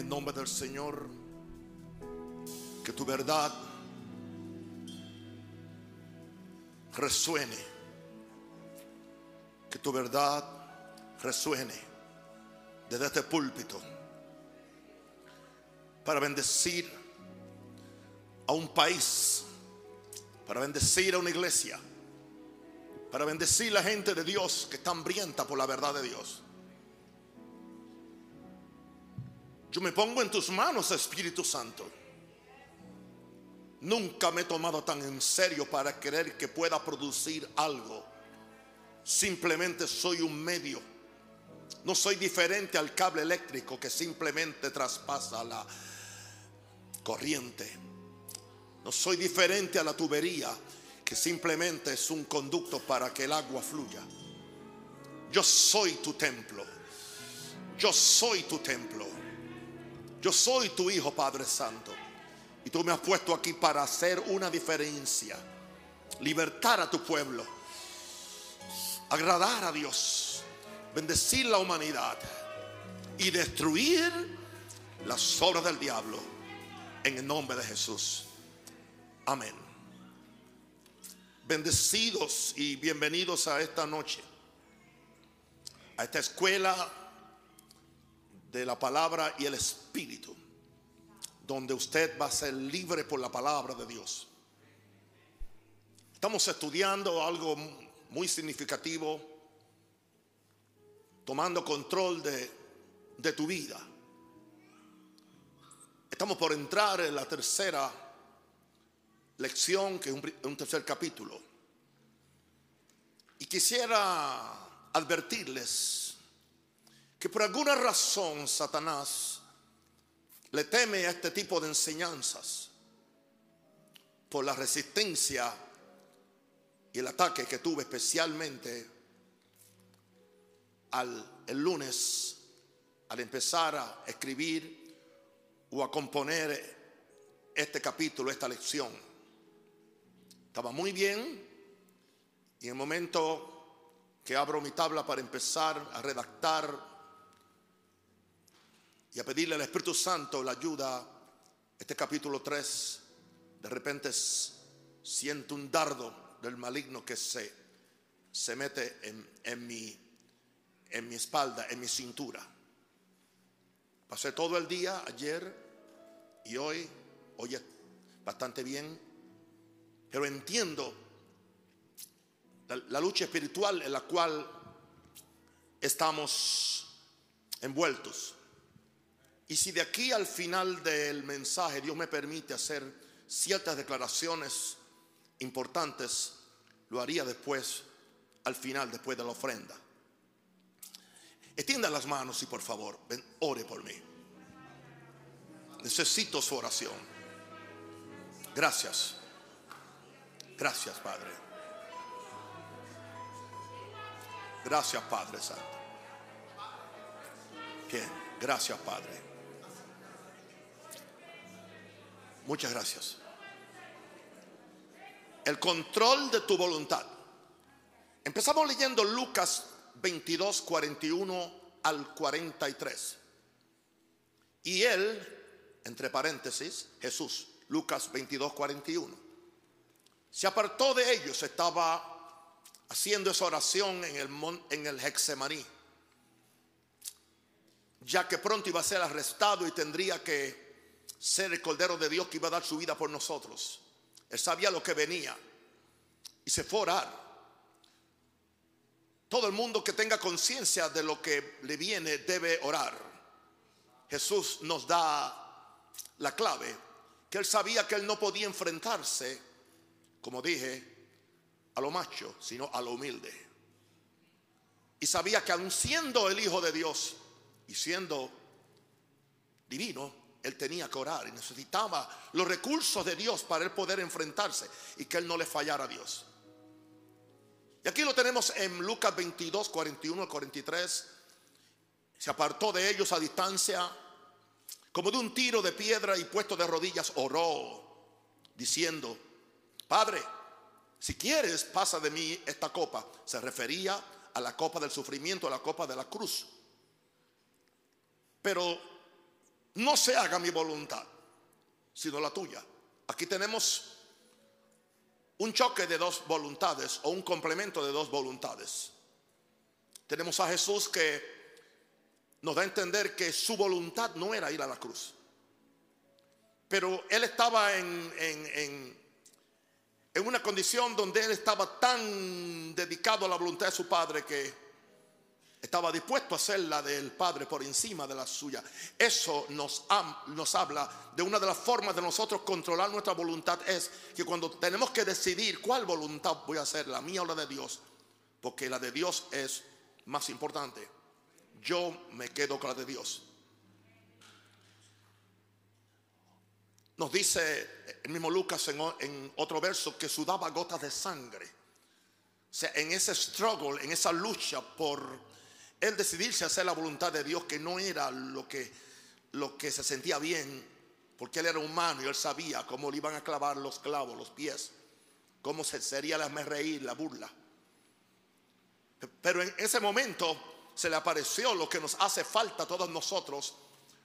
el nombre del Señor que tu verdad resuene, que tu verdad resuene desde este púlpito para bendecir a un país, para bendecir a una iglesia, para bendecir a la gente de Dios que está hambrienta por la verdad de Dios. Yo me pongo en tus manos, Espíritu Santo. Nunca me he tomado tan en serio para creer que pueda producir algo. Simplemente soy un medio. No soy diferente al cable eléctrico que simplemente traspasa la corriente. No soy diferente a la tubería que simplemente es un conducto para que el agua fluya. Yo soy tu templo. Yo soy tu templo. Yo soy tu hijo, Padre Santo. Y tú me has puesto aquí para hacer una diferencia. Libertar a tu pueblo. Agradar a Dios. Bendecir la humanidad. Y destruir las obras del diablo. En el nombre de Jesús. Amén. Bendecidos y bienvenidos a esta noche. A esta escuela de la palabra y el espíritu, donde usted va a ser libre por la palabra de Dios. Estamos estudiando algo muy significativo, tomando control de, de tu vida. Estamos por entrar en la tercera lección, que es un, un tercer capítulo. Y quisiera advertirles que por alguna razón Satanás le teme a este tipo de enseñanzas por la resistencia y el ataque que tuve especialmente al el lunes al empezar a escribir o a componer este capítulo, esta lección. Estaba muy bien y en el momento que abro mi tabla para empezar a redactar y a pedirle al Espíritu Santo la ayuda, este capítulo 3, de repente siento un dardo del maligno que se, se mete en, en, mi, en mi espalda, en mi cintura. Pasé todo el día ayer y hoy, hoy es bastante bien, pero entiendo la, la lucha espiritual en la cual estamos envueltos. Y si de aquí al final del mensaje Dios me permite hacer ciertas declaraciones importantes, lo haría después, al final, después de la ofrenda. Extienda las manos y por favor, ven, ore por mí. Necesito su oración. Gracias. Gracias, Padre. Gracias, Padre Santo. Bien, gracias, Padre. Muchas gracias. El control de tu voluntad. Empezamos leyendo Lucas 22, 41 al 43. Y él, entre paréntesis, Jesús, Lucas 22, 41, se apartó de ellos, estaba haciendo esa oración en el, en el Hexemaní, ya que pronto iba a ser arrestado y tendría que ser el Cordero de Dios que iba a dar su vida por nosotros. Él sabía lo que venía y se fue a orar. Todo el mundo que tenga conciencia de lo que le viene debe orar. Jesús nos da la clave, que él sabía que él no podía enfrentarse, como dije, a lo macho, sino a lo humilde. Y sabía que aun siendo el Hijo de Dios y siendo divino, él tenía que orar y necesitaba los recursos de Dios para él poder enfrentarse y que él no le fallara a Dios. Y aquí lo tenemos en Lucas 22, 41 al 43. Se apartó de ellos a distancia, como de un tiro de piedra y puesto de rodillas, oró, diciendo, Padre, si quieres, pasa de mí esta copa. Se refería a la copa del sufrimiento, a la copa de la cruz. Pero no se haga mi voluntad, sino la tuya. Aquí tenemos un choque de dos voluntades o un complemento de dos voluntades. Tenemos a Jesús que nos da a entender que su voluntad no era ir a la cruz. Pero él estaba en, en, en, una condición donde él estaba tan dedicado a la voluntad de su Padre que estaba dispuesto a hacer la del Padre por encima de la suya. Eso nos, nos habla de una de las formas de nosotros controlar nuestra voluntad es que cuando tenemos que decidir cuál voluntad voy a hacer, la mía o la de Dios, porque la de Dios es más importante, yo me quedo con la de Dios. Nos dice el mismo Lucas en, otro verso que sudaba gotas de sangre. O sea, en ese struggle, en esa lucha por él decidirse a hacer la voluntad de Dios, que no era lo que, lo que se sentía bien, porque él era humano y él sabía cómo le iban a clavar los clavos, los pies, cómo se sería la reír, la burla. Pero en ese momento se le apareció lo que nos hace falta a todos nosotros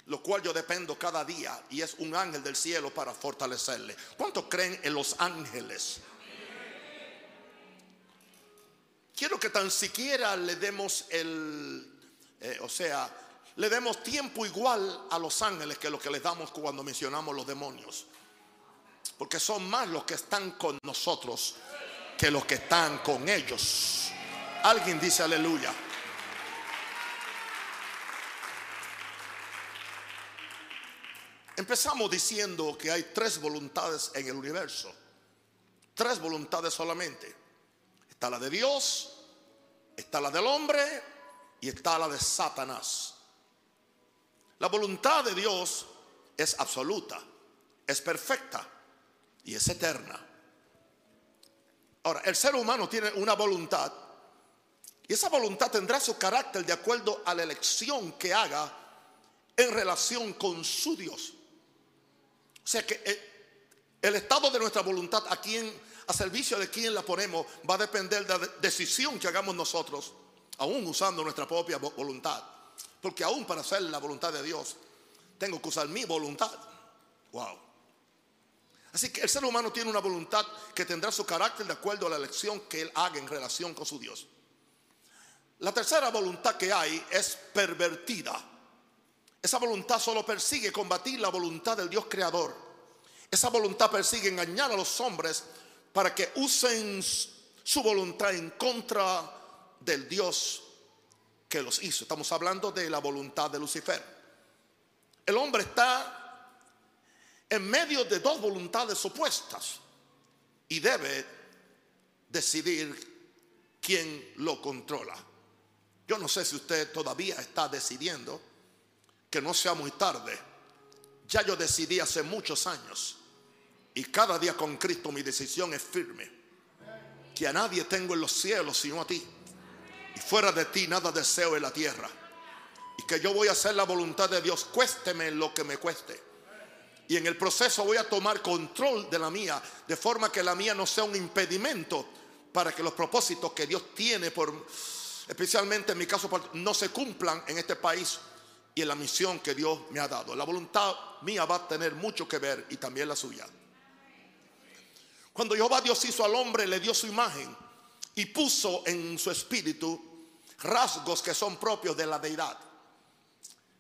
lo cual yo dependo cada día y es un ángel del cielo para fortalecerle. ¿Cuántos creen en los ángeles? Quiero que tan siquiera le demos el, eh, o sea, le demos tiempo igual a los ángeles que lo que les damos cuando mencionamos los demonios. Porque son más los que están con nosotros que los que están con ellos. Alguien dice aleluya. Empezamos diciendo que hay tres voluntades en el universo. Tres voluntades solamente. Está la de Dios, está la del hombre y está la de Satanás. La voluntad de Dios es absoluta, es perfecta y es eterna. Ahora, el ser humano tiene una voluntad y esa voluntad tendrá su carácter de acuerdo a la elección que haga en relación con su Dios. O sea que eh, el, estado de nuestra voluntad, a quien, a servicio de quién la ponemos, va a depender de la decisión que hagamos nosotros, aún usando nuestra propia voluntad. Porque aún para hacer la voluntad de Dios, tengo que usar mi voluntad. Wow. Así que el ser humano tiene una voluntad que tendrá su carácter de acuerdo a la elección que él haga en relación con su Dios. La tercera voluntad que hay es pervertida. Esa voluntad solo persigue combatir la voluntad del Dios creador. Esa voluntad persigue engañar a los hombres para que usen su voluntad en contra del Dios que los hizo. Estamos hablando de la voluntad de Lucifer. El hombre está en medio de dos voluntades opuestas y debe decidir quién lo controla. Yo no sé si usted todavía está decidiendo que no sea muy tarde. Ya yo decidí hace muchos años y cada día con Cristo mi decisión es firme. Que a nadie tengo en los cielos sino a ti. Y fuera de ti nada deseo en la tierra. Y que yo voy a hacer la voluntad de Dios, cuésteme lo que me cueste. Y en el proceso voy a tomar control de la mía, de forma que la mía no sea un impedimento para que los propósitos que Dios tiene por, especialmente en mi caso, no se cumplan en este país y en la misión que Dios me ha dado. La voluntad mía va a tener mucho que ver y también la suya. Cuando Jehová Dios hizo al hombre, le dio su imagen y puso en su espíritu rasgos que son propios de la deidad.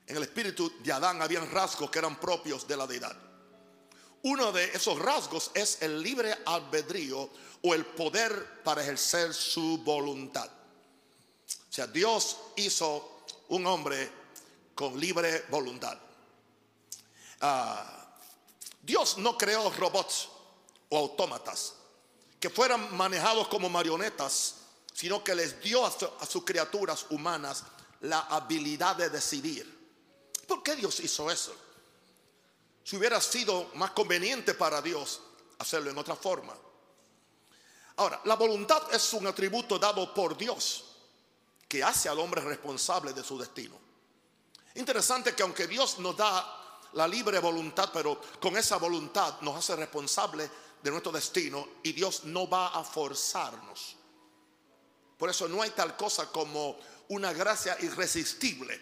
En el espíritu de Adán habían rasgos que eran propios de la deidad. Uno de esos rasgos es el libre albedrío o el poder para ejercer su voluntad. O sea, Dios hizo un hombre con libre voluntad. Ah, Dios no creó robots o autómatas que fueran manejados como marionetas, sino que les dio a, a sus criaturas humanas la habilidad de decidir. ¿Por qué Dios hizo eso? Si hubiera sido más conveniente para Dios hacerlo en otra forma. Ahora, la voluntad es un atributo dado por Dios que hace al hombre responsable de su destino. Interesante que aunque Dios nos da la libre voluntad, pero con esa voluntad nos hace responsable de nuestro destino y Dios no va a forzarnos. Por eso no hay tal cosa como una gracia irresistible.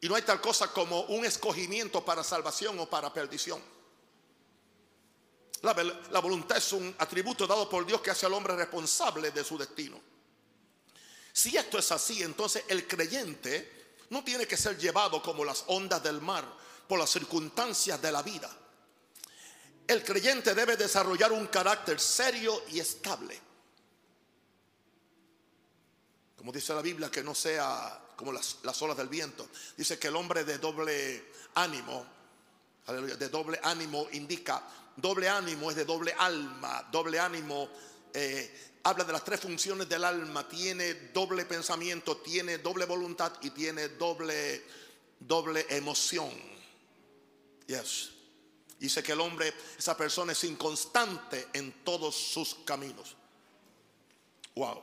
Y no hay tal cosa como un escogimiento para salvación o para perdición. La, la, voluntad es un atributo dado por Dios que hace al hombre responsable de su destino. Si esto es así, entonces el creyente no tiene que ser llevado como las ondas del mar por las circunstancias de la vida. El creyente debe desarrollar un carácter serio y estable. Como dice la Biblia, que no sea como las, olas del viento. Dice que el hombre de doble ánimo, de doble ánimo indica, doble ánimo es de doble alma, doble ánimo eh, habla de las tres funciones del alma, tiene doble pensamiento, tiene doble voluntad y tiene doble, doble emoción. Yes. Dice que el hombre, esa persona es inconstante en todos sus caminos. Wow.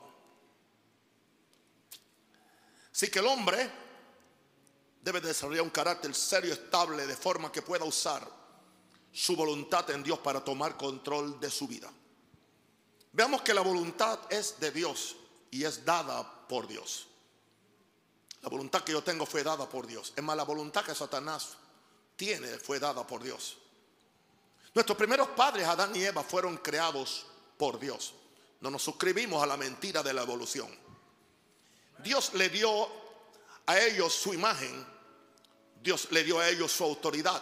Así que el hombre debe desarrollar un carácter serio, estable, de forma que pueda usar su voluntad en Dios para tomar control de su vida. Veamos que la voluntad es de Dios y es dada por Dios. La voluntad que yo tengo fue dada por Dios. Es más, la voluntad que Satanás tiene fue dada por Dios. Nuestros primeros padres, Adán y Eva, fueron creados por Dios. No nos suscribimos a la mentira de la evolución. Dios le dio a ellos su imagen, Dios le dio a ellos su autoridad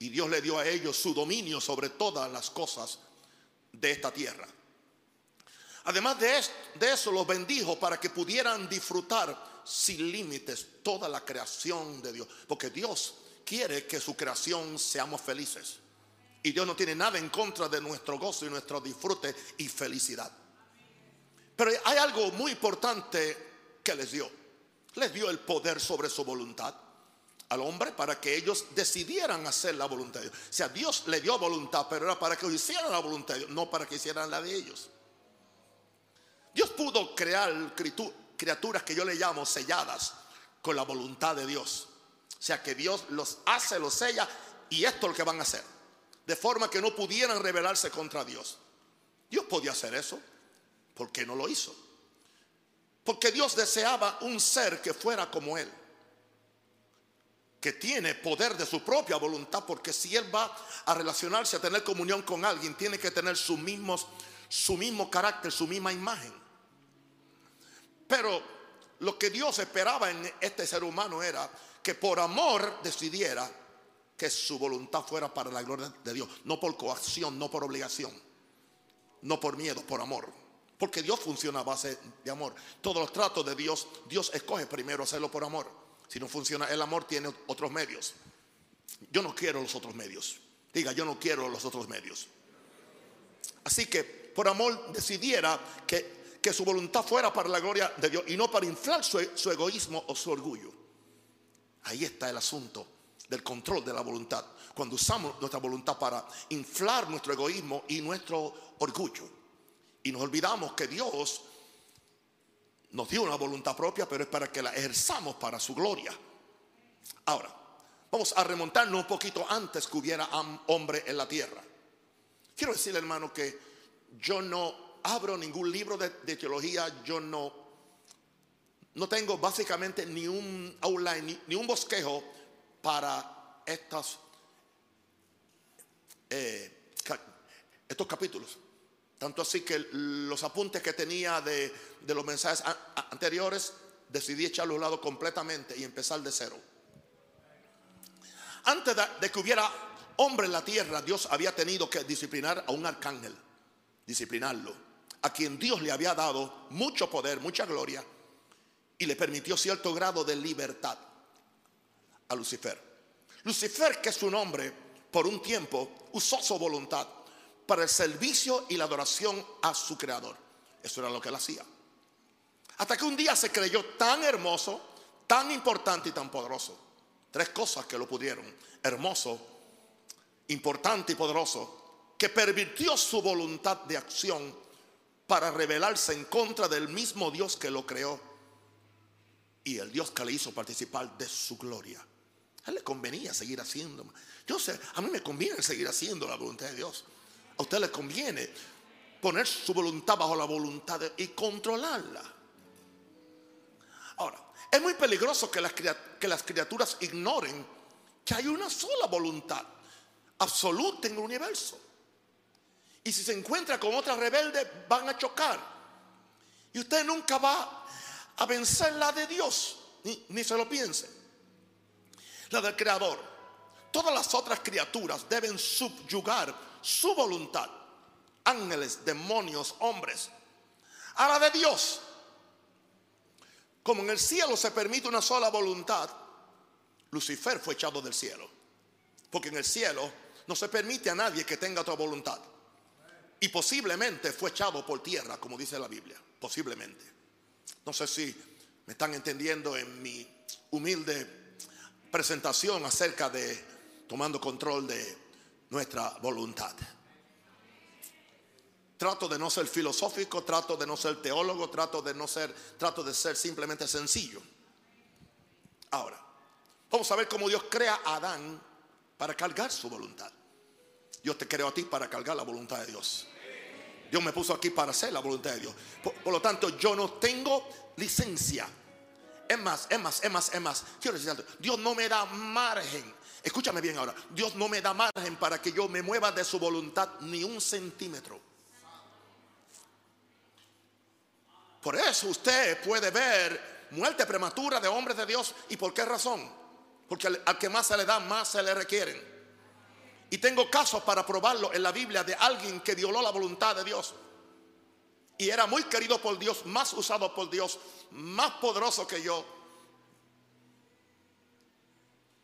y Dios le dio a ellos su dominio sobre todas las cosas de esta tierra. Además de, eso, los bendijo para que pudieran disfrutar sin límites toda la creación de Dios. Porque Dios quiere que su creación seamos felices. Y Dios no tiene nada en contra de nuestro gozo y nuestro disfrute y felicidad. Pero hay algo muy importante que les dio. Les dio el poder sobre su voluntad al hombre para que ellos decidieran hacer la voluntad de Dios. O sea, Dios le dio voluntad, pero era para que hicieran la voluntad de Dios, no para que hicieran la de ellos. Dios pudo crear criaturas que yo le llamo selladas con la voluntad de Dios. O sea, que Dios los hace, los sella y esto es lo que van a hacer. De forma que no pudieran rebelarse contra Dios. Dios podía hacer eso. ¿Por qué no lo hizo? Porque Dios deseaba un ser que fuera como Él. Que tiene poder de su propia voluntad. Porque si Él va a relacionarse, a tener comunión con alguien, tiene que tener su, mismos, su mismo carácter, su misma imagen. Pero lo que Dios esperaba en este ser humano era que por amor decidiera que su voluntad fuera para la gloria de Dios. No por coacción, no por obligación. No por miedo, por amor. Porque Dios funciona a base de amor. Todos los tratos de Dios, Dios escoge primero hacerlo por amor. Si no funciona el amor, tiene otros medios. Yo no quiero los otros medios. Diga, yo no quiero los otros medios. Así que por amor decidiera que, que su voluntad fuera para la gloria de Dios y no para inflar su, su egoísmo o su orgullo. Ahí está el asunto del control de la voluntad. Cuando usamos nuestra voluntad para inflar nuestro egoísmo y nuestro orgullo. Y nos olvidamos que Dios nos dio una voluntad propia, pero es para que la ejerzamos para su gloria. Ahora, vamos a remontarnos un poquito antes que hubiera hombre en la tierra. Quiero decirle, hermano, que yo no abro ningún libro de, teología, yo no, no tengo básicamente ni un outline, ni, un bosquejo para eh, estos capítulos. Tanto así que los apuntes que tenía de, los mensajes anteriores decidí echarlos a lado completamente y empezar de cero. Antes de, que hubiera hombre en la tierra, Dios había tenido que disciplinar a un arcángel, disciplinarlo, a quien Dios le había dado mucho poder, mucha gloria, y le permitió cierto grado de libertad Lucifer. Lucifer, que es su nombre, por un tiempo usó su voluntad para el servicio y la adoración a su creador. Eso era lo que él hacía. Hasta que un día se creyó tan hermoso, tan importante y tan poderoso. Tres cosas que lo pudieron. Hermoso, importante y poderoso. Que pervirtió su voluntad de acción para rebelarse en contra del mismo Dios que lo creó. Y el Dios que le hizo participar de su gloria. A él le convenía seguir haciendo. Yo sé, a mí me conviene seguir haciendo la voluntad de Dios. A usted le conviene poner su voluntad bajo la voluntad y controlarla. Ahora, Es muy peligroso que las, que las criaturas ignoren que hay una sola voluntad absoluta en el universo. Y si se encuentra con otra rebelde, van a chocar. Y usted nunca va a vencer la de Dios, ni, ni se lo piense. La del Creador. Todas las otras criaturas deben subyugar su voluntad. Ángeles, demonios, hombres. A la de Dios. Como en el cielo se permite una sola voluntad, Lucifer fue echado del cielo. Porque en el cielo no se permite a nadie que tenga otra voluntad. Y posiblemente fue echado por tierra, como dice la Biblia. Posiblemente. No sé si me están entendiendo en mi humilde presentación acerca de tomando control de nuestra voluntad. Trato de no ser filosófico, trato de no ser teólogo, trato de no ser, trato de ser simplemente sencillo. Ahora, vamos a ver cómo Dios crea a Adán para cargar su voluntad. Dios te creó a ti para cargar la voluntad de Dios. Dios me puso aquí para hacer la voluntad de Dios. Por, lo tanto, yo no tengo licencia. Es más, es más, es más, es más. Quiero decir algo. Dios no me da margen. Escúchame bien ahora. Dios no me da margen para que yo me mueva de su voluntad ni un centímetro. Por eso usted puede ver muerte prematura de hombres de Dios. ¿Y por qué razón? Porque al, que más se le da, más se le requieren. Y tengo casos para probarlo en la Biblia de alguien que violó la voluntad de Dios. Y era muy querido por Dios, más usado por Dios, más poderoso que yo.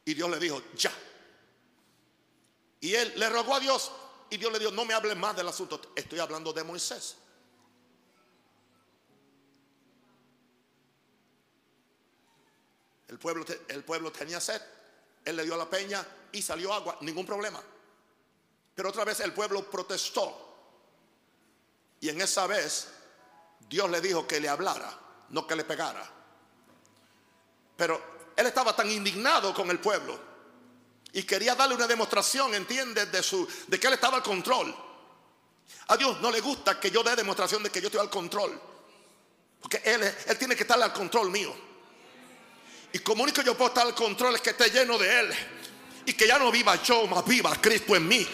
Y Dios le dijo, ya. Y él le rogó a Dios y Dios le dijo, no me hables más del asunto. Estoy hablando de Moisés. El pueblo, el pueblo tenía sed. Él le dio la peña y salió agua. Ningún problema. Pero otra vez el pueblo protestó. Y en esa vez Dios le dijo que le hablara, no que le pegara. Pero él estaba tan indignado con el pueblo y quería darle una demostración, ¿entiendes? De, su, de que él estaba al control. A Dios no le gusta que yo dé demostración de que yo estoy al control. Porque él, él tiene que estar al control mío. Y como único yo puedo estar al control es que esté lleno de Él. Y que ya no viva yo, más viva Cristo en mí.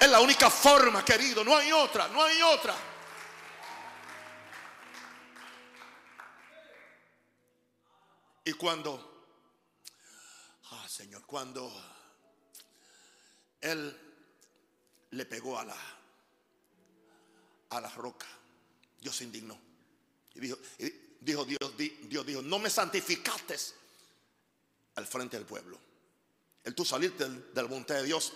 Es la única forma, querido. No hay otra, no hay otra. Y cuando, ah Señor, cuando Él le pegó a la, a la roca, Dios se indignó. Y dijo, dijo Dios, Dios dijo, no me santificaste al frente del pueblo. El tú salirte del, del monte de Dios,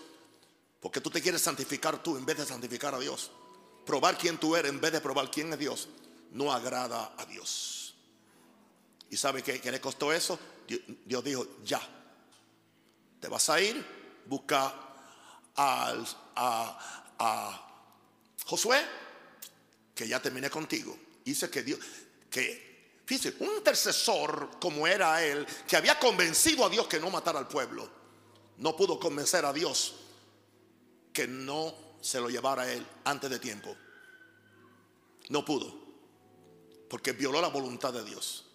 porque tú te quieres santificar tú en vez de santificar a Dios. Probar quién tú eres en vez de probar quién es Dios, no agrada a Dios. ¿Y sabe qué, qué le costó eso? Dios, dijo, ya, te vas a ir, busca a, a Josué, que ya terminé contigo. Dice que Dios, que Fíjese, un intercesor como era él, que había convencido a Dios que no matara al pueblo, no pudo convencer a Dios que no se lo llevara a él antes de tiempo. No pudo, porque violó la voluntad de Dios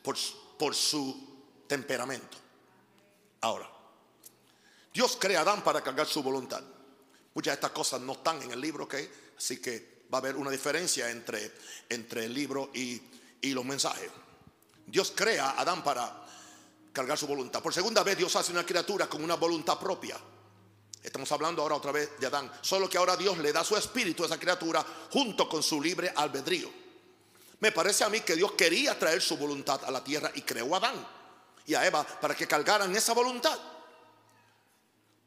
por, por su temperamento. Ahora, Dios crea a Adán para cargar su voluntad. Muchas de estas cosas no están en el libro, ¿ok? Así que va a haber una diferencia entre, entre el libro y y los mensajes. Dios crea a Adán para cargar su voluntad. Por segunda vez Dios hace una criatura con una voluntad propia. Estamos hablando ahora otra vez de Adán. Solo que ahora Dios le da su espíritu a esa criatura junto con su libre albedrío. Me parece a mí que Dios quería traer su voluntad a la tierra y creó a Adán y a Eva para que cargaran esa voluntad.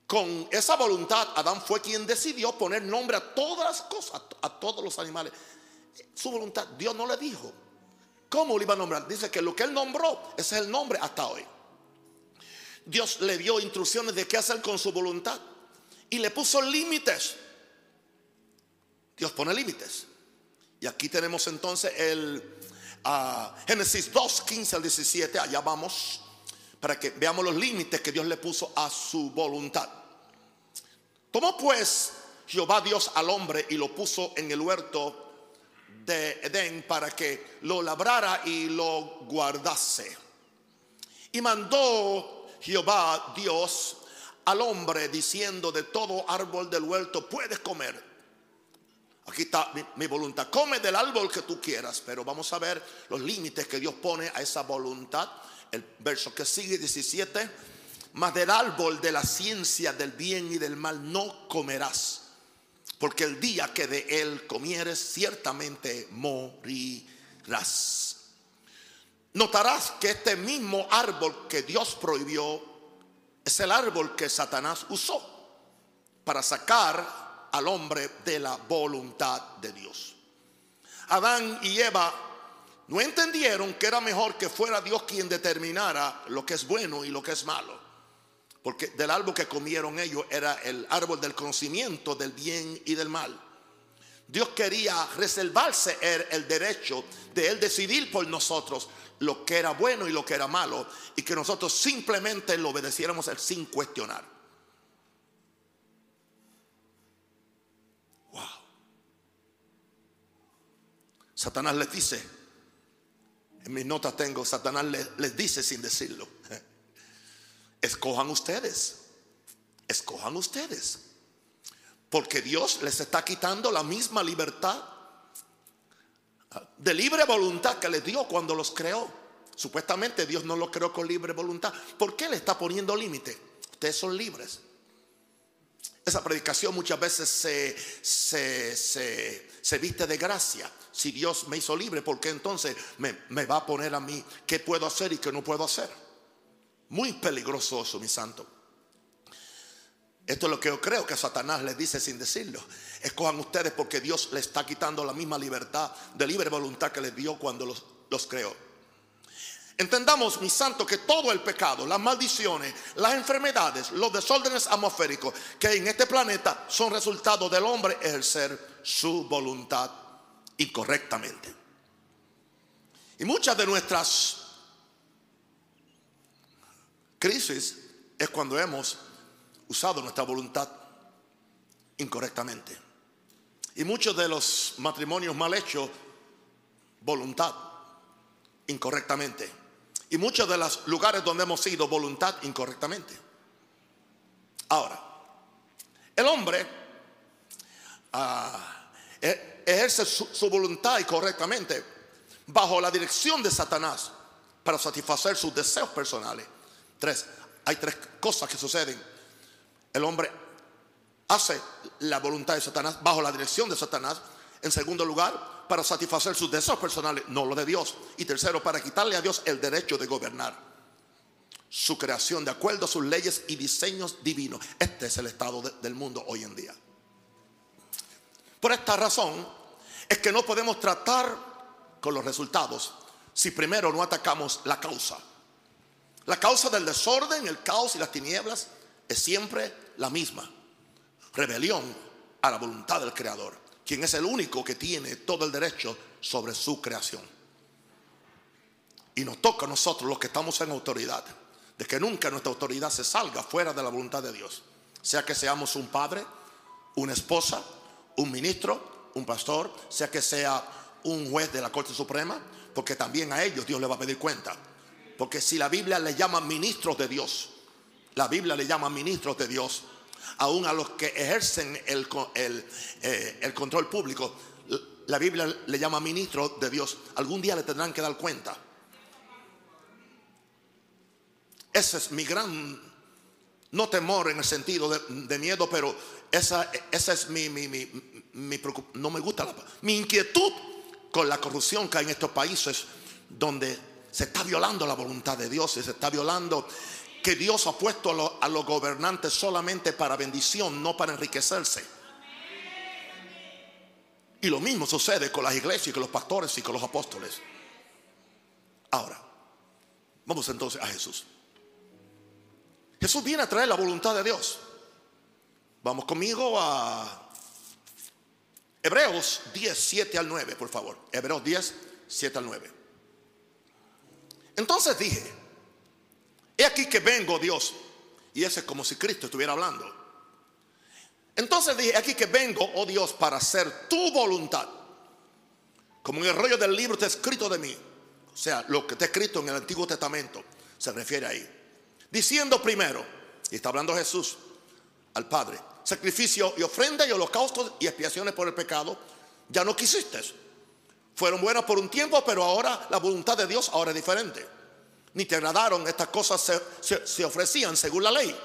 Con esa voluntad Adán fue quien decidió poner nombre a todas las cosas, a todos los animales. Su voluntad, Dios no le dijo, ¿Cómo lo iba a nombrar? Dice que lo que él nombró, ese es el nombre hasta hoy. Dios le dio instrucciones de qué hacer con su voluntad y le puso límites. Dios pone límites. Y aquí tenemos entonces el uh, Génesis 2, 15 al 17, allá vamos, para que veamos los límites que Dios le puso a su voluntad. Tomó pues Jehová Dios al hombre y lo puso en el huerto de Edén para que lo labrara y lo guardase. Y mandó Jehová Dios al hombre diciendo de todo árbol del huerto puedes comer. Aquí está mi, voluntad. Come del árbol que tú quieras, pero vamos a ver los límites que Dios pone a esa voluntad. El verso que sigue, 17. Mas del árbol de la ciencia del bien y del mal no comerás porque el día que de él comieres ciertamente morirás. Notarás que este mismo árbol que Dios prohibió es el árbol que Satanás usó para sacar al hombre de la voluntad de Dios. Adán y Eva no entendieron que era mejor que fuera Dios quien determinara lo que es bueno y lo que es malo. Porque del árbol que comieron ellos era el árbol del conocimiento del bien y del mal. Dios quería reservarse el, derecho de Él decidir por nosotros lo que era bueno y lo que era malo. Y que nosotros simplemente lo obedeciéramos sin cuestionar. Wow. Satanás les dice, en mis notas tengo, Satanás les, les dice sin decirlo. Escojan ustedes. Escojan ustedes. Porque Dios les está quitando la misma libertad de libre voluntad que les dio cuando los creó. Supuestamente Dios no los creó con libre voluntad. ¿Por qué le está poniendo límite? Ustedes son libres. Esa predicación muchas veces se, se, se, viste de gracia. Si Dios me hizo libre, ¿por qué entonces me, me va a poner a mí qué puedo hacer y qué no puedo hacer? Muy peligroso mi santo. Esto es lo que yo creo que Satanás les dice sin decirlo. Escojan ustedes porque Dios les está quitando la misma libertad de libre voluntad que les dio cuando los, creó. Entendamos, mi santo, que todo el pecado, las maldiciones, las enfermedades, los desórdenes atmosféricos que en este planeta son resultado del hombre ejercer su voluntad incorrectamente. Y muchas de nuestras Crisis es cuando hemos usado nuestra voluntad incorrectamente. Y muchos de los matrimonios mal hechos, voluntad incorrectamente. Y muchos de los lugares donde hemos ido, voluntad incorrectamente. Ahora, el hombre ah, e-, ejerce su, su voluntad incorrectamente bajo la dirección de Satanás para satisfacer sus deseos personales Tres, hay tres cosas que suceden. El hombre hace la voluntad de Satanás bajo la dirección de Satanás. En segundo lugar, para satisfacer sus deseos personales, no lo de Dios. Y tercero, para quitarle a Dios el derecho de gobernar su creación de acuerdo a sus leyes y diseños divinos. Este es el estado del mundo hoy en día. Por esta razón es que no podemos tratar con los resultados si primero no atacamos la causa. La causa del desorden, el caos y las tinieblas es siempre la misma. Rebelión a la voluntad del Creador, quien es el único que tiene todo el derecho sobre su creación. Y nos toca a nosotros los que estamos en autoridad, de que nunca nuestra autoridad se salga fuera de la voluntad de Dios. Sea que seamos un padre, una esposa, un ministro, un pastor, sea que sea un juez de la Corte Suprema, porque también a ellos Dios le va a pedir cuenta. Porque si la Biblia le llama ministros de Dios, la Biblia le llama ministros de Dios, aún a los que ejercen el, eh, el, control público, la Biblia le llama ministros de Dios, algún día le tendrán que dar cuenta. Ese es mi gran, no temor en el sentido de, miedo, pero esa, esa es mi, mi, mi, mi no me gusta la, mi inquietud con la corrupción que hay en estos países donde se está violando la voluntad de Dios y se está violando que Dios ha puesto a, los gobernantes solamente para bendición, no para enriquecerse. Y lo mismo sucede con las iglesias con los pastores y con los apóstoles. Ahora, vamos entonces a Jesús. Jesús viene a traer la voluntad de Dios. Vamos conmigo a Hebreos 10, 7 al 9, por favor. Hebreos 10, 7 al 9. Entonces dije, he aquí que vengo Dios. Y ese es como si Cristo estuviera hablando. Entonces dije, aquí que vengo, oh Dios, para hacer tu voluntad. como en el rollo del libro está escrito de mí. O sea, lo que está escrito en el Antiguo Testamento se refiere ahí. Diciendo primero, y está hablando Jesús al Padre, sacrificio y ofrenda y holocaustos y expiaciones por el pecado, ya no quisiste. Fueron buenas por un tiempo, pero ahora la voluntad de Dios ahora es diferente. Ni te agradaron, estas cosas se, se ofrecían según la ley.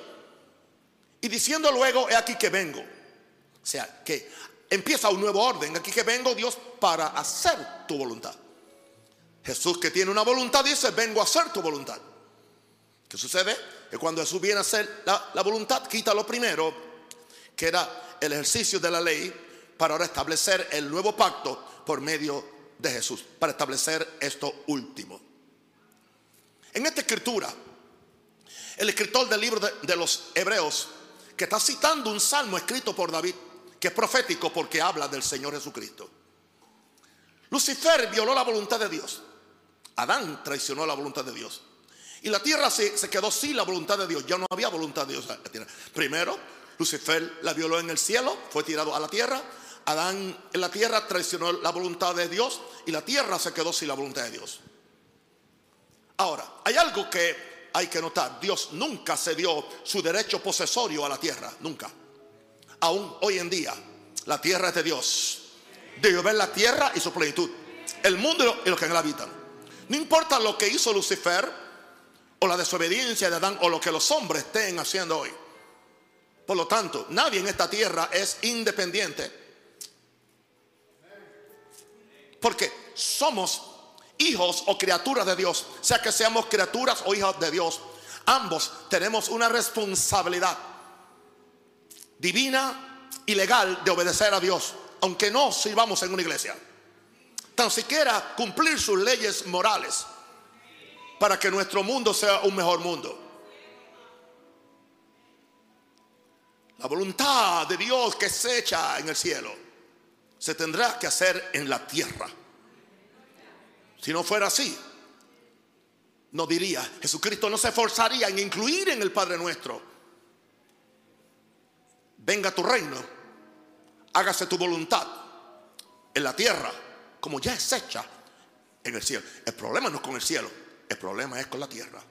Y diciendo luego, he aquí que vengo. O sea, que empieza un nuevo orden. Aquí que vengo Dios para hacer tu voluntad. Jesús que tiene una voluntad dice, vengo a hacer tu voluntad. ¿Qué sucede? Que cuando Jesús viene a hacer la, la voluntad, quita lo primero, que era el ejercicio de la ley, para ahora establecer el nuevo pacto por medio de Jesús, para establecer esto último. En esta escritura, el escritor del libro de, los Hebreos, que está citando un salmo escrito por David, que es profético porque habla del Señor Jesucristo. Lucifer violó la voluntad de Dios. Adán traicionó la voluntad de Dios. Y la tierra se, se, quedó sin la voluntad de Dios. Ya no había voluntad de Dios en la tierra. Primero, Lucifer la violó en el cielo, fue tirado a la tierra. Adán en la tierra traicionó la voluntad de Dios y la tierra se quedó sin la voluntad de Dios. Ahora, hay algo que hay que notar. Dios nunca se dio su derecho posesorio a la tierra, nunca. Aún hoy en día, la tierra es de Dios. Debe ver la tierra y su plenitud. El mundo y los que en él habitan. No importa lo que hizo Lucifer o la desobediencia de Adán o lo que los hombres estén haciendo hoy. Por lo tanto, nadie en esta tierra es independiente. Porque somos hijos o criaturas de Dios. Sea que seamos criaturas o hijos de Dios. Ambos tenemos una responsabilidad divina y legal de obedecer a Dios. Aunque no sirvamos en una iglesia. Tan siquiera cumplir sus leyes morales. Para que nuestro mundo sea un mejor mundo. La voluntad de Dios que se echa en el cielo se tendrá que hacer en la tierra. Si no fuera así, no diría, Jesucristo no se esforzaría en incluir en el Padre nuestro. Venga tu reino, hágase tu voluntad en la tierra como ya es hecha en el cielo. El problema no es con el cielo, el problema es con la tierra.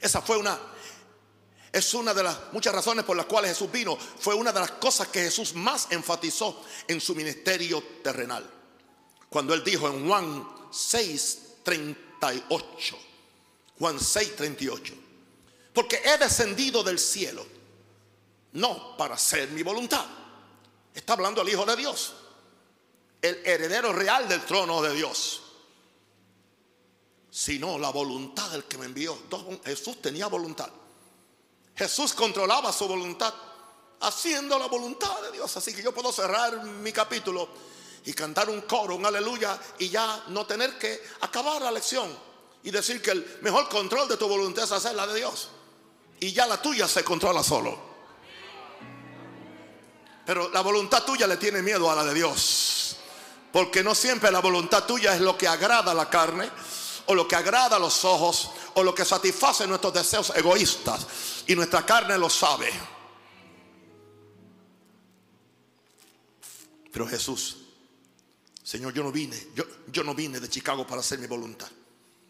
Esa fue una es una de las muchas razones por las cuales Jesús vino. Fue una de las cosas que Jesús más enfatizó en su ministerio terrenal. Cuando él dijo en Juan 6:38. Juan 6:38. Porque he descendido del cielo, no para hacer mi voluntad. Está hablando el Hijo de Dios, el heredero real del trono de Dios. Sino la voluntad del que me envió. Jesús tenía voluntad. Jesús controlaba su voluntad, haciendo la voluntad de Dios. Así que yo puedo cerrar mi capítulo y cantar un coro, un aleluya, y ya no tener que acabar la lección y decir que el mejor control de tu voluntad es hacer la de Dios. Y ya la tuya se controla solo. Pero la voluntad tuya le tiene miedo a la de Dios. Porque no siempre la voluntad tuya es lo que agrada a la carne o lo que agrada a los ojos o lo que satisface nuestros deseos egoístas. Y nuestra carne lo sabe. Pero Jesús, Señor, yo no vine, yo, no vine de Chicago para hacer mi voluntad,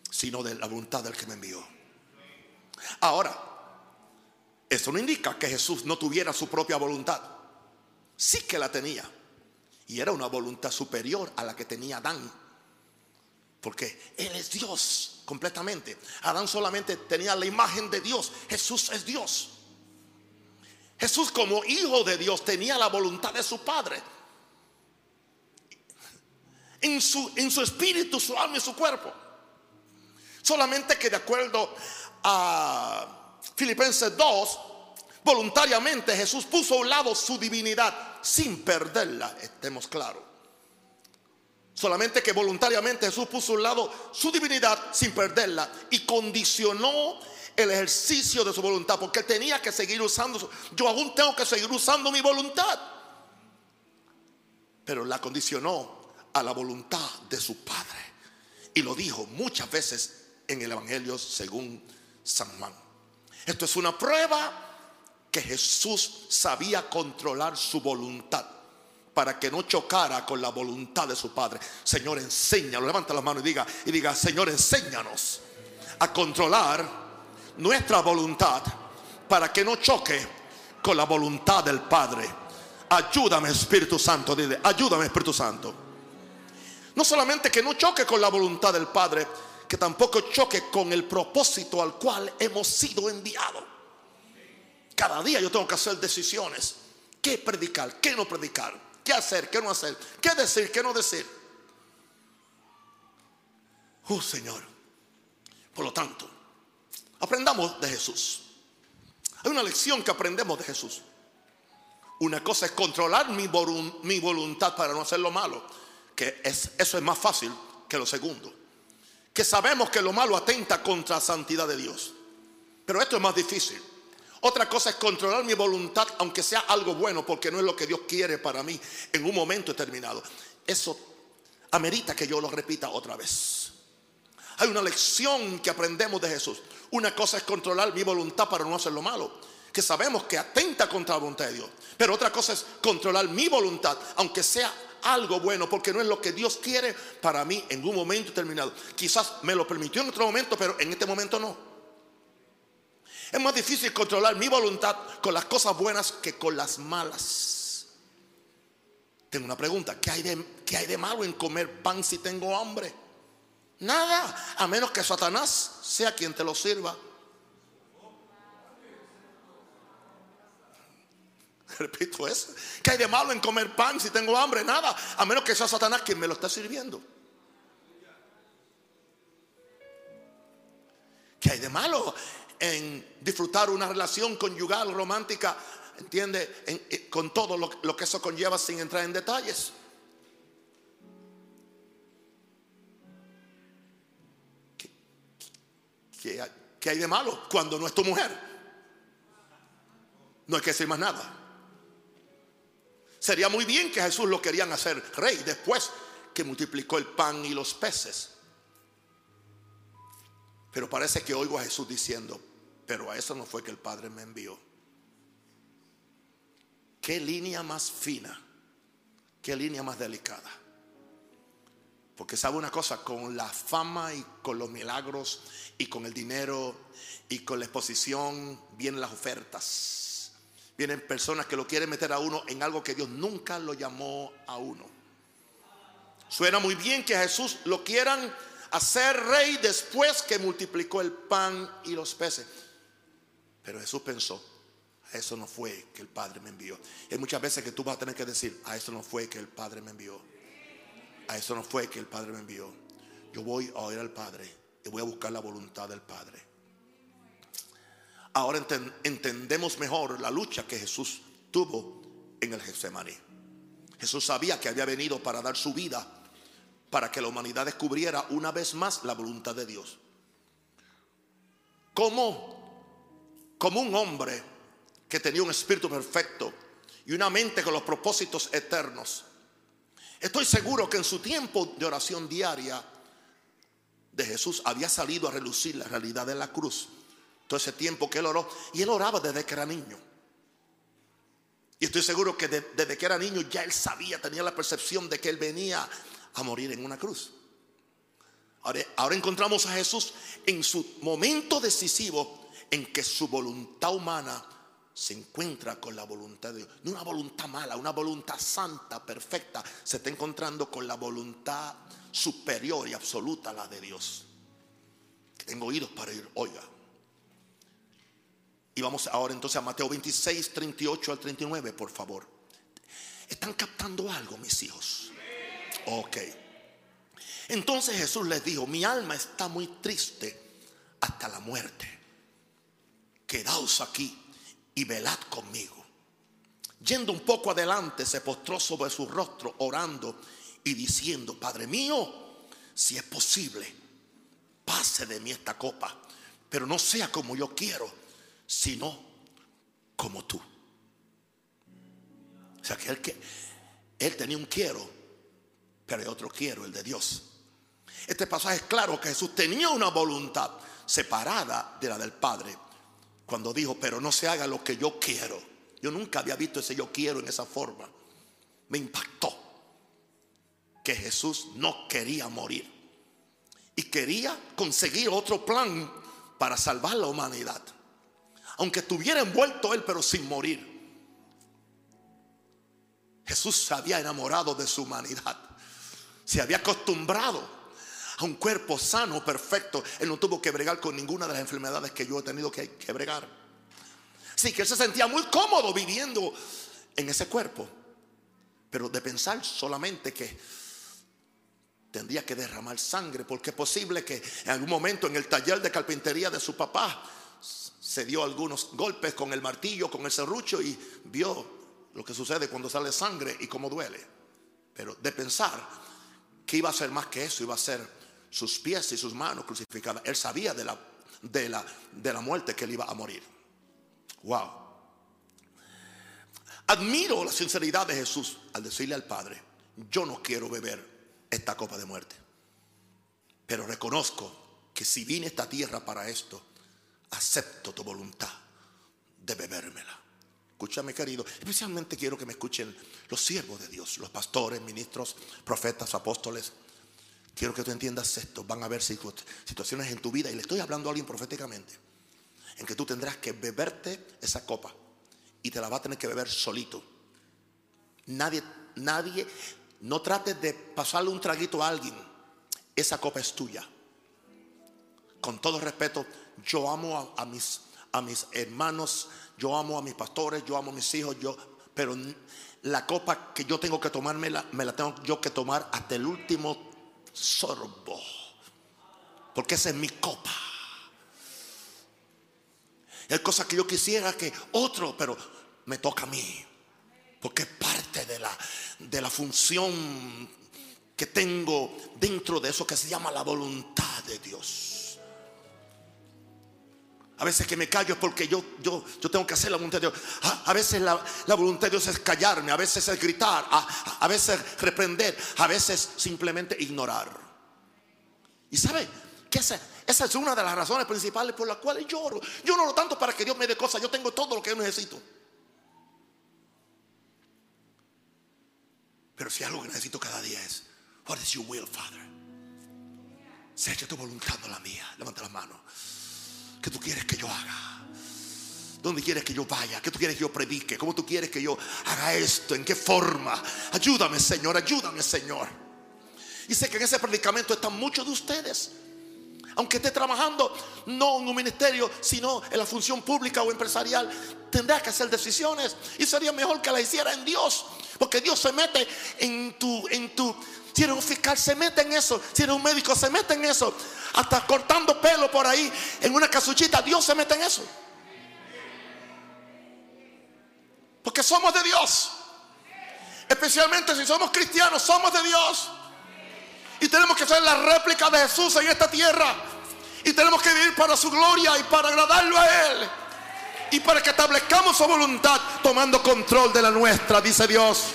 sino de la voluntad del que me envió. Ahora, eso no indica que Jesús no tuviera su propia voluntad. Sí que la tenía. Y era una voluntad superior a la que tenía Adán. Porque Él es Dios completamente. Adán solamente tenía la imagen de Dios. Jesús es Dios. Jesús como hijo de Dios tenía la voluntad de su Padre. En su, en su espíritu, su alma y su cuerpo. Solamente que de acuerdo a Filipenses 2, voluntariamente Jesús puso a un lado su divinidad sin perderla, estemos claros. Solamente que voluntariamente Jesús puso a un lado su divinidad sin perderla y condicionó el ejercicio de su voluntad porque tenía que seguir usando. Yo aún tengo que seguir usando mi voluntad. Pero la condicionó a la voluntad de su Padre. Y lo dijo muchas veces en el Evangelio según San Juan. Esto es una prueba que Jesús sabía controlar su voluntad para que no chocara con la voluntad de su padre. Señor, enséñalo. Levanta la mano y diga, y diga, Señor, enséñanos a controlar nuestra voluntad para que no choque con la voluntad del Padre. Ayúdame, Espíritu Santo, dile, ayúdame, Espíritu Santo. No solamente que no choque con la voluntad del Padre, que tampoco choque con el propósito al cual hemos sido enviados. Cada día yo tengo que hacer decisiones. ¿Qué predicar? ¿Qué no predicar? ¿Qué hacer? ¿Qué no hacer? ¿Qué decir? ¿Qué no decir? Oh Señor. Por lo tanto, aprendamos de Jesús. Hay una lección que aprendemos de Jesús. Una cosa es controlar mi, voluntad para no hacer lo malo, que es, eso es más fácil que lo segundo. Que sabemos que lo malo atenta contra la santidad de Dios. Pero esto es más difícil. Otra cosa es controlar mi voluntad, aunque sea algo bueno, porque no es lo que Dios quiere para mí en un momento determinado. Eso amerita que yo lo repita otra vez. Hay una lección que aprendemos de Jesús. Una cosa es controlar mi voluntad para no hacer lo malo, que sabemos que atenta contra la voluntad de Dios. Pero otra cosa es controlar mi voluntad, aunque sea algo bueno, porque no es lo que Dios quiere para mí en un momento determinado. Quizás me lo permitió en otro momento, pero en este momento no. Es más difícil controlar mi voluntad con las cosas buenas que con las malas. Tengo una pregunta, ¿qué hay de, malo en comer pan si tengo hambre? Nada, a menos que Satanás sea quien te lo sirva. Repito eso. ¿Qué hay de malo en comer pan si tengo hambre? Nada, a menos que sea Satanás quien me lo está sirviendo. ¿Qué hay de malo en disfrutar una relación conyugal romántica? ¿Entiende? Eh, con todo lo que eso conlleva sin entrar en detalles. ¿Qué, hay de malo cuando no es tu mujer? No hay que decir más nada. Sería muy bien que Jesús lo querían hacer rey después que multiplicó el pan y los peces. Pero parece que oigo a Jesús diciendo, pero a eso no fue que el Padre me envió. Qué línea más fina, qué línea más delicada. Porque sabe una cosa, con la fama y con los milagros y con el dinero y con la exposición vienen las ofertas. Vienen personas que lo quieren meter a uno en algo que Dios nunca lo llamó a uno. Suena muy bien que a Jesús lo quieran hacer rey después que multiplicó el pan y los peces. Pero Jesús pensó, a eso no fue que el Padre me envió. Hay muchas veces que tú vas a tener que decir, a eso no fue que el Padre me envió. A eso no fue que el Padre me envió. Yo voy a oír al Padre y voy a buscar la voluntad del Padre. Ahora entendemos mejor la lucha que Jesús tuvo en el Getsemaní. Jesús sabía que había venido para dar su vida para que la humanidad descubriera una vez más la voluntad de Dios. Como, como un hombre que tenía un espíritu perfecto y una mente con los propósitos eternos, Estoy seguro que en su tiempo de oración diaria de Jesús había salido a relucir la realidad de la cruz. Todo ese tiempo que él oró. Y él oraba desde que era niño. Y estoy seguro que desde que era niño ya él sabía, tenía la percepción de que él venía a morir en una cruz. Ahora, ahora encontramos a Jesús en su momento decisivo en que su voluntad humana se encuentra con la voluntad de Dios. No una voluntad mala, una voluntad santa, perfecta. Se está encontrando con la voluntad superior y absoluta la de Dios. Tengo oídos para ir, oiga. Y vamos ahora entonces a Mateo 26, 38 al 39, por favor. ¿Están captando algo, mis hijos? Ok. Entonces Jesús les dijo, mi alma está muy triste hasta la muerte. Quedaos aquí y velad conmigo. Yendo un poco adelante, se postró sobre su rostro, orando y diciendo, Padre mío, si es posible, pase de mí esta copa, pero no sea como yo quiero, sino como tú. O sea que él, él tenía un quiero, pero hay otro quiero, el de Dios. Este pasaje es claro que Jesús tenía una voluntad separada de la del Padre cuando dijo, pero no se haga lo que yo quiero. Yo nunca había visto ese yo quiero en esa forma. me impactó que Jesús no quería morir y quería conseguir otro plan para salvar la humanidad. Aunque estuviera envuelto él, pero sin morir. Jesús se había enamorado de su humanidad. Se había acostumbrado a un cuerpo sano, perfecto. Él no tuvo que bregar con ninguna de las enfermedades que yo he tenido que, bregar. Sí, que él se sentía muy cómodo viviendo en ese cuerpo. Pero de pensar solamente que tendría que derramar sangre, porque es posible que en algún momento en el taller de carpintería de su papá se dio algunos golpes con el martillo, con el serrucho y vio lo que sucede cuando sale sangre y cómo duele. Pero de pensar que iba a ser más que eso, iba a ser sus pies y sus manos crucificadas. Él sabía de la, de la, de la muerte que él iba a morir. Wow. Admiro la sinceridad de Jesús al decirle al Padre, yo no quiero beber esta copa de muerte. Pero reconozco que si vine a esta tierra para esto, acepto tu voluntad de bebérmela. Escúchame querido, especialmente quiero que me escuchen los siervos de Dios, los pastores, ministros, profetas, apóstoles. Quiero que tú entiendas esto. Van a haber situaciones en tu vida, y le estoy hablando a alguien proféticamente, en que tú tendrás que beberte esa copa y te la vas a tener que beber solito. Nadie, nadie, no trates de pasarle un traguito a alguien. Esa copa es tuya. Con todo respeto, yo amo a, mis, a mis hermanos, yo amo a mis pastores, yo amo a mis hijos, yo, pero la copa que yo tengo que tomármela, me la tengo yo que tomar hasta el último sorbo. Porque esa es mi copa. Es cosa que yo quisiera que otro, pero me toca a mí. Porque es parte de la, de la función que tengo dentro de eso que se llama la voluntad de Dios. A veces que me callo es porque yo, yo, yo tengo que hacer la voluntad de Dios. A, veces la, voluntad de Dios es callarme, a veces es gritar, a, a veces reprender, a veces simplemente ignorar. Y sabe que esa, esa es una de las razones principales por las cuales lloro. Yo no lo tanto para que Dios me dé cosas, yo tengo todo lo que yo necesito. Pero si algo que necesito cada día es, what is your will, Father? Sea tu voluntad, no la mía. Levanta la mano. ¿Qué tú quieres que yo haga? ¿Dónde quieres que yo vaya? ¿Qué tú quieres que yo predique? ¿Cómo tú quieres que yo haga esto? ¿En qué forma? Ayúdame, Señor, ayúdame, Señor. Y sé que en ese predicamento están muchos de ustedes. Aunque esté trabajando no en un ministerio, sino en la función pública o empresarial, tendrás que hacer decisiones. Y sería mejor que las hiciera en Dios. Porque Dios se mete en tu, en tu, si eres un fiscal, se mete en eso. Si eres un médico, se mete en eso. Hasta cortando pelo por ahí en una casuchita, Dios se mete en eso. Porque somos de Dios. Especialmente si somos cristianos, somos de Dios. Y tenemos que ser la réplica de Jesús en esta tierra. Y tenemos que vivir para su gloria y para agradarlo a Él y para que establezcamos su voluntad tomando control de la nuestra, dice Dios.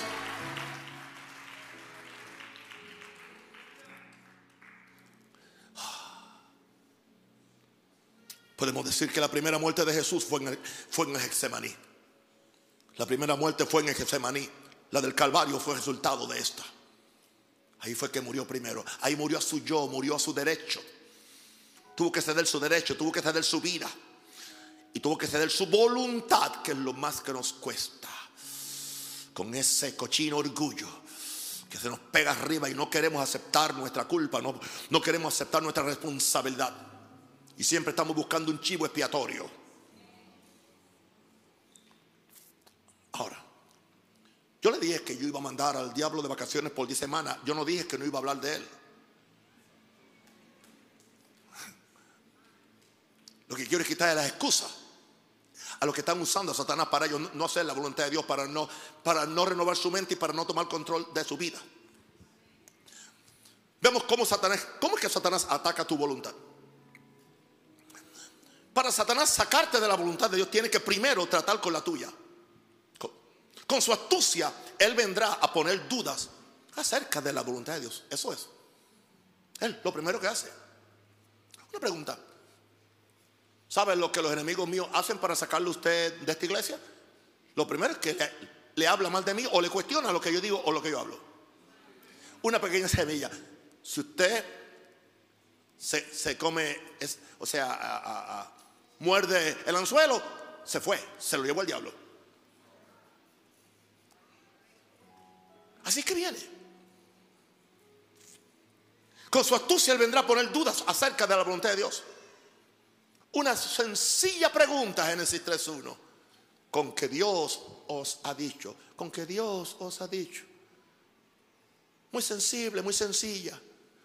Podemos decir que la primera muerte de Jesús fue en el, fue en el Getsemaní. La primera muerte fue en el Getsemaní. La del Calvario fue resultado de esta. Ahí fue que murió primero. Ahí murió a su yo, murió a su derecho. Tuvo que ceder su derecho, tuvo que ceder su vida. Y tuvo que ceder su voluntad, que es lo más que nos cuesta. Con ese cochino orgullo que se nos pega arriba y no queremos aceptar nuestra culpa, no, no queremos aceptar nuestra responsabilidad. Y siempre estamos buscando un chivo expiatorio. Ahora, yo le dije que yo iba a mandar al diablo de vacaciones por 10 semanas. Yo no dije que no iba a hablar de él. Lo que quiero es quitarle las excusas a los que están usando a Satanás para ellos no hacer la voluntad de Dios, para no, para no renovar su mente y para no tomar control de su vida. Vemos cómo Satanás, cómo es que Satanás ataca tu voluntad. Para Satanás sacarte de la voluntad de Dios, tiene que primero tratar con la tuya. Con, su astucia, él vendrá a poner dudas acerca de la voluntad de Dios. Eso es. Él, lo primero que hace. Una pregunta. ¿Sabe lo que los enemigos míos hacen para sacarle a usted de esta iglesia? Lo primero es que le habla mal de mí o le cuestiona lo que yo digo o lo que yo hablo. Una pequeña semilla. Si usted se, come, o sea, muerde el anzuelo, se fue, se lo llevó el diablo. Así que viene. Con su astucia él vendrá a poner dudas acerca de la voluntad de Dios. Una sencilla pregunta, Génesis 3.1. Con que Dios os ha dicho. Con que Dios os ha dicho. Muy sensible, muy sencilla.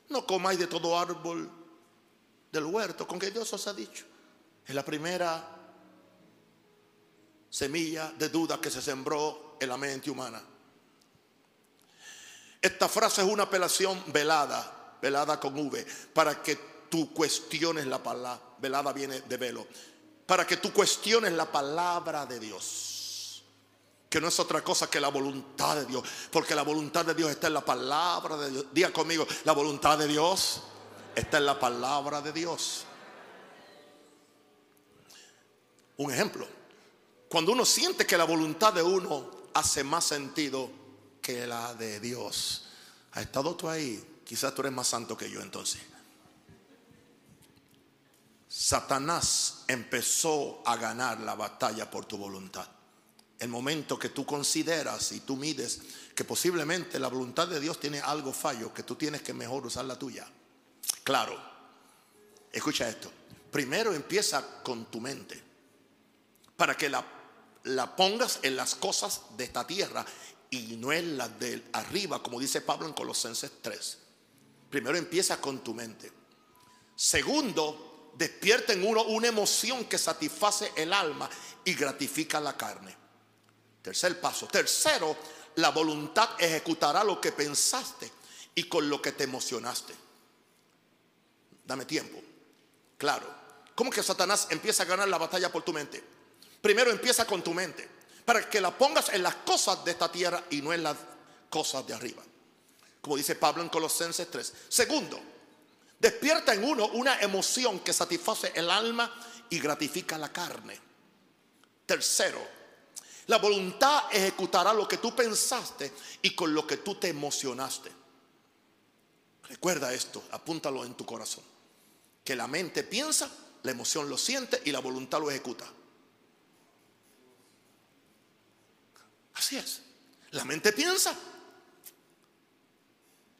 No comáis de todo árbol del huerto. Con que Dios os ha dicho. Es la primera semilla de duda que se sembró en la mente humana. Esta frase es una apelación velada, velada con V, para que tú cuestiones la palabra. Velada viene de velo. Para que tú cuestiones la palabra de Dios. Que no es otra cosa que la voluntad de Dios. Porque la voluntad de Dios está en la palabra de Dios. Diga conmigo, la voluntad de Dios está en la palabra de Dios. Un ejemplo. Cuando uno siente que la voluntad de uno hace más sentido que la de Dios. ¿Has estado tú ahí? Quizás tú eres más santo que yo entonces. Satanás empezó a ganar la batalla por tu voluntad. El momento que tú consideras y tú mides que posiblemente la voluntad de Dios tiene algo fallo, que tú tienes que mejor usar la tuya. Claro, escucha esto. Primero empieza con tu mente, para que la, la pongas en las cosas de esta tierra y no en las de arriba, como dice Pablo en Colosenses 3. Primero empieza con tu mente. Segundo, despierta en uno una emoción que satisface el alma y gratifica la carne. Tercer paso. Tercero, la voluntad ejecutará lo que pensaste y con lo que te emocionaste. Dame tiempo. Claro. ¿Cómo que Satanás empieza a ganar la batalla por tu mente? Primero empieza con tu mente para que la pongas en las cosas de esta tierra y no en las cosas de arriba. Como dice Pablo en Colosenses 3. Segundo, despierta en uno una emoción que satisface el alma y gratifica la carne. Tercero, la voluntad ejecutará lo que tú pensaste y con lo que tú te emocionaste. Recuerda esto, apúntalo en tu corazón. Que la mente piensa, la emoción lo siente y la voluntad lo ejecuta. Así es. La mente piensa.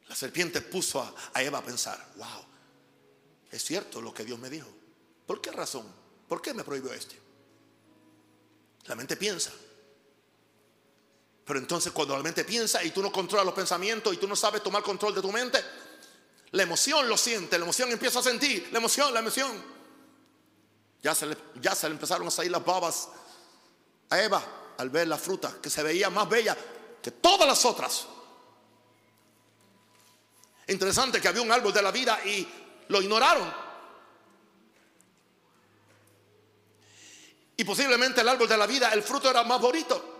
La serpiente puso a, Eva a pensar, wow, es cierto lo que Dios me dijo. ¿Por qué razón? ¿Por qué me prohibió este? La mente piensa. Pero entonces cuando la mente piensa y tú no controlas los pensamientos y tú no sabes tomar control de tu mente, la emoción lo siente, la emoción empieza a sentir, la emoción, la emoción. Ya se le, ya se le empezaron a salir las babas a Eva al ver la fruta que se veía más bella que todas las otras. Interesante que había un árbol de la vida y lo ignoraron. Y posiblemente el árbol de la vida, el fruto era más bonito.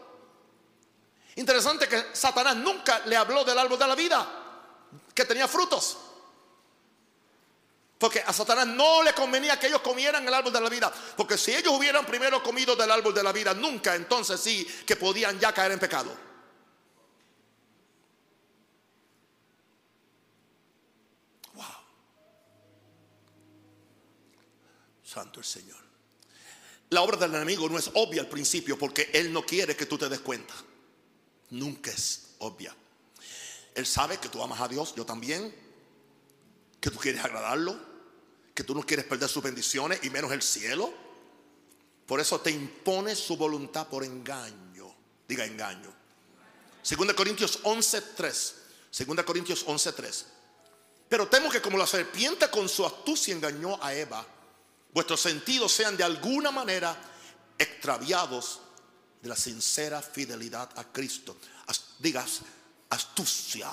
Interesante que Satanás nunca le habló del árbol de la vida, que tenía frutos. Porque a Satanás no le convenía que ellos comieran el árbol de la vida. Porque si ellos hubieran primero comido del árbol de la vida, nunca entonces sí que podían ya caer en pecado. Wow. Santo el Señor. La obra del enemigo no es obvia al principio porque Él no quiere que tú te des cuenta. Nunca es obvia. Él sabe que tú amas a Dios, yo también, que tú quieres agradarlo, que tú no quieres perder sus bendiciones y menos el cielo. Por eso te impone su voluntad por engaño. Diga engaño. Segunda Corintios 11:3. Segunda Corintios 11:3. Pero temo que como la serpiente con su astucia engañó a Eva, vuestros sentidos sean de alguna manera extraviados de la sincera fidelidad a Cristo. digas astucia,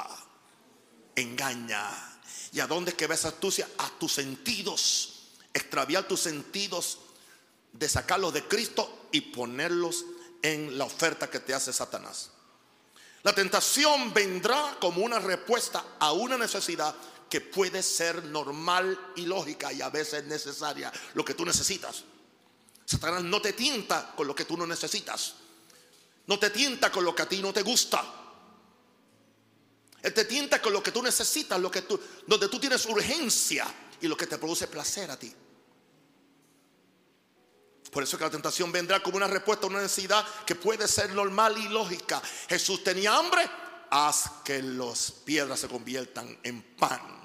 engaña ¿Y a dónde que ves astucia? A tus sentidos. Extraviar tus sentidos de sacarlos de Cristo y ponerlos en la oferta que te hace Satanás. La tentación vendrá como una respuesta a una necesidad que puede ser normal y lógica y a veces necesaria, lo que tú necesitas. Satanás no te tienta con lo que tú no necesitas. no te tienta con lo que a ti no te gusta. Te tienta con lo que tú necesitas, lo que tú, donde tú tienes urgencia y lo que te produce placer a ti. Por eso que la tentación vendrá como una respuesta a una necesidad que puede ser normal y lógica. Jesús tenía hambre, haz que las piedras se conviertan en pan.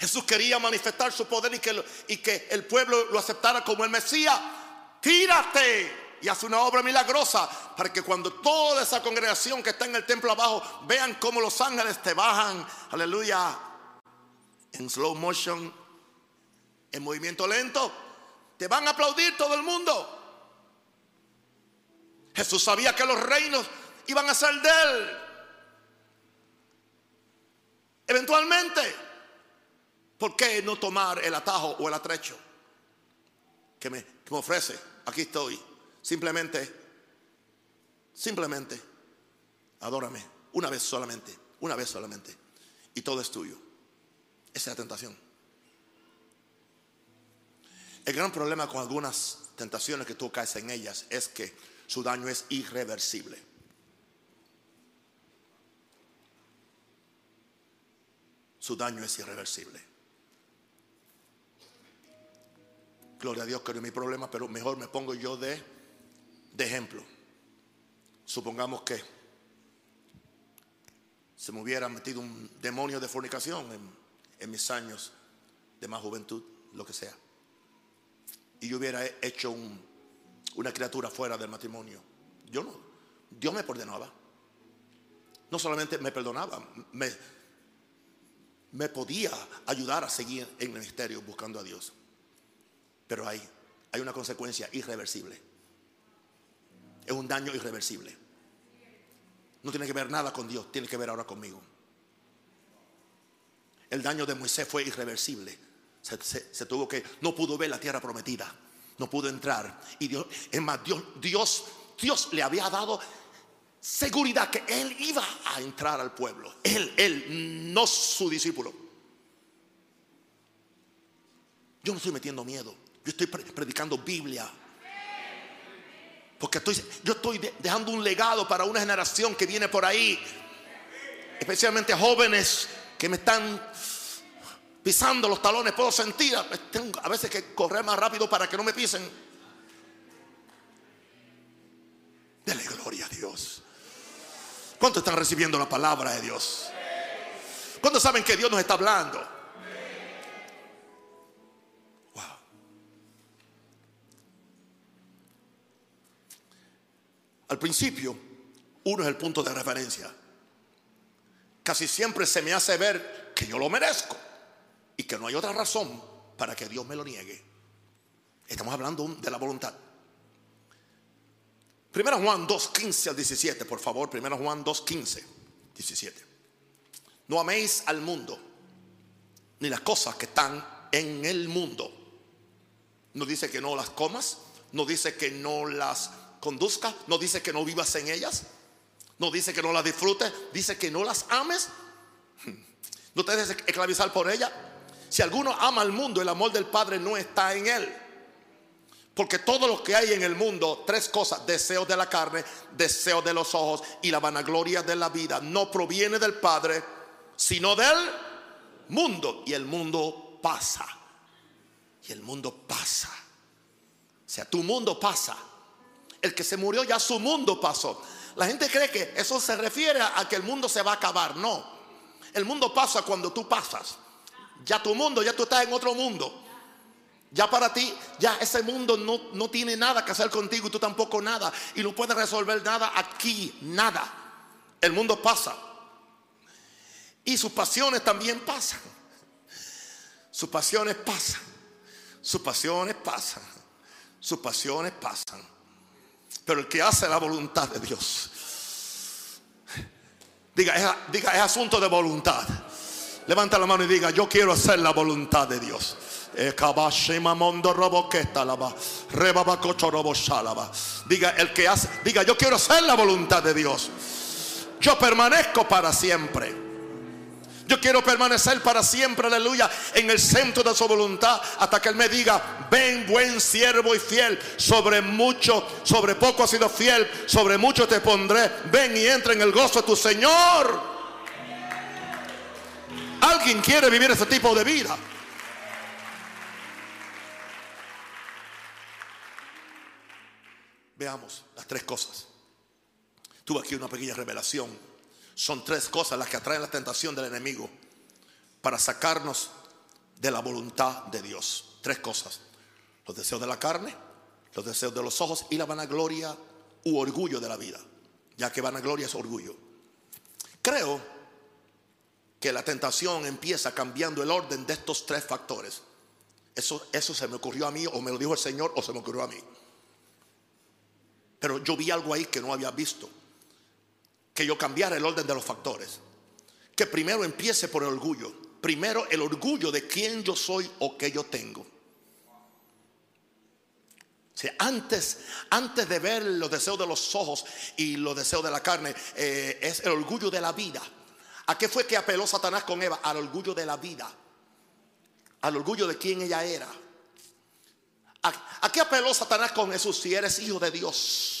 Jesús quería manifestar su poder y que, y que el pueblo lo aceptara como el Mesías. Tírate y hace una obra milagrosa para que cuando toda esa congregación que está en el templo abajo vean cómo los ángeles te bajan, aleluya, en slow motion, en movimiento lento, te van a aplaudir todo el mundo. Jesús sabía que los reinos iban a ser de él. Eventualmente. ¿Por qué no tomar el atajo o el atrecho que me, ofrece? Aquí estoy. Simplemente, simplemente, adórame. Una vez solamente, una vez solamente. Y todo es tuyo. Esa es la tentación. El gran problema con algunas tentaciones que tú caes en ellas es que su daño es irreversible. Su daño es irreversible. Gloria a Dios que no mi problema, pero mejor me pongo yo de, de ejemplo. Supongamos que se me hubiera metido un demonio de fornicación en, mis años de más juventud, lo que sea. Y yo hubiera hecho una criatura fuera del matrimonio. Yo no. Dios me perdonaba. No solamente me perdonaba, me, podía ayudar a seguir en el ministerio buscando a Dios. Pero hay una consecuencia irreversible. Es un daño irreversible. No tiene que ver nada con Dios, tiene que ver ahora conmigo. El daño de Moisés fue irreversible. Se, tuvo que, no pudo ver la tierra prometida, no pudo entrar. Y Dios, es más, Dios, Dios, Dios le había dado seguridad que él iba a entrar al pueblo. Él, él, no su discípulo. Yo no estoy metiendo miedo. Yo estoy predicando Biblia. Porque estoy, yo estoy dejando un legado para una generación que viene por ahí. Especialmente jóvenes que me están pisando los talones. Puedo sentir, tengo a veces que correr más rápido para que no me pisen. Dele gloria a Dios. ¿Cuántos están recibiendo la palabra de Dios? ¿Cuántos saben que Dios nos está hablando? Al principio, uno es el punto de referencia. Casi siempre se me hace ver que yo lo merezco y que no hay otra razón para que Dios me lo niegue. Estamos hablando de la voluntad. Primero Juan 2, 15 al 17, por favor. Primero Juan 2, 15, 17. No améis al mundo, ni las cosas que están en el mundo. No dice que no las comas, no dice que no las conduzca, no dice que no vivas en ellas, no dice que no las disfrutes, dice que no las ames. No te dejes esclavizar por ella. Si alguno ama al mundo, el amor del Padre no está en él. Porque todo lo que hay en el mundo, tres cosas, deseos de la carne, deseos de los ojos y la vanagloria de la vida, no proviene del Padre, sino del mundo. Y el mundo pasa. Y el mundo pasa. O sea, tu mundo pasa. El que se murió ya su mundo pasó. La gente cree que eso se refiere a que el mundo se va a acabar. No. El mundo pasa cuando tú pasas. Ya tu mundo, ya tú estás en otro mundo. Ya para ti, ya ese mundo no, no tiene nada que hacer contigo y tú tampoco nada. Y no puedes resolver nada aquí, nada. El mundo pasa. Y sus pasiones también pasan. Sus pasiones pasan. Sus pasiones pasan. Sus pasiones pasan. Pero el que hace la voluntad de Dios. Diga, es, diga, es asunto de voluntad. Levanta la mano y diga, yo quiero hacer la voluntad de Dios. Diga, el que hace, diga, yo quiero hacer la voluntad de Dios. Yo permanezco para siempre. Yo quiero permanecer para siempre, aleluya, en el centro de su voluntad hasta que Él me diga, ven buen siervo y fiel, sobre mucho, sobre poco has sido fiel, sobre mucho te pondré, ven y entra en el gozo de tu Señor. Alguien quiere vivir ese tipo de vida. Veamos las tres cosas. Tuve aquí una pequeña revelación son tres cosas las que atraen la tentación del enemigo para sacarnos de la voluntad de Dios. Tres cosas. Los deseos de la carne, los deseos de los ojos y la vanagloria u orgullo de la vida. Ya que vanagloria es orgullo. Creo que la tentación empieza cambiando el orden de estos tres factores. Eso, eso se me ocurrió a mí o me lo dijo el Señor o se me ocurrió a mí. Pero yo vi algo ahí que no había visto que yo cambiara el orden de los factores. Que primero empiece por el orgullo. Primero el orgullo de quién yo soy o qué yo tengo. antes, antes de ver los deseos de los ojos y los deseos de la carne, eh, es el orgullo de la vida. ¿A qué fue que apeló Satanás con Eva? Al orgullo de la vida. Al orgullo de quién ella era. ¿A, a qué apeló Satanás con Jesús? Si eres hijo de Dios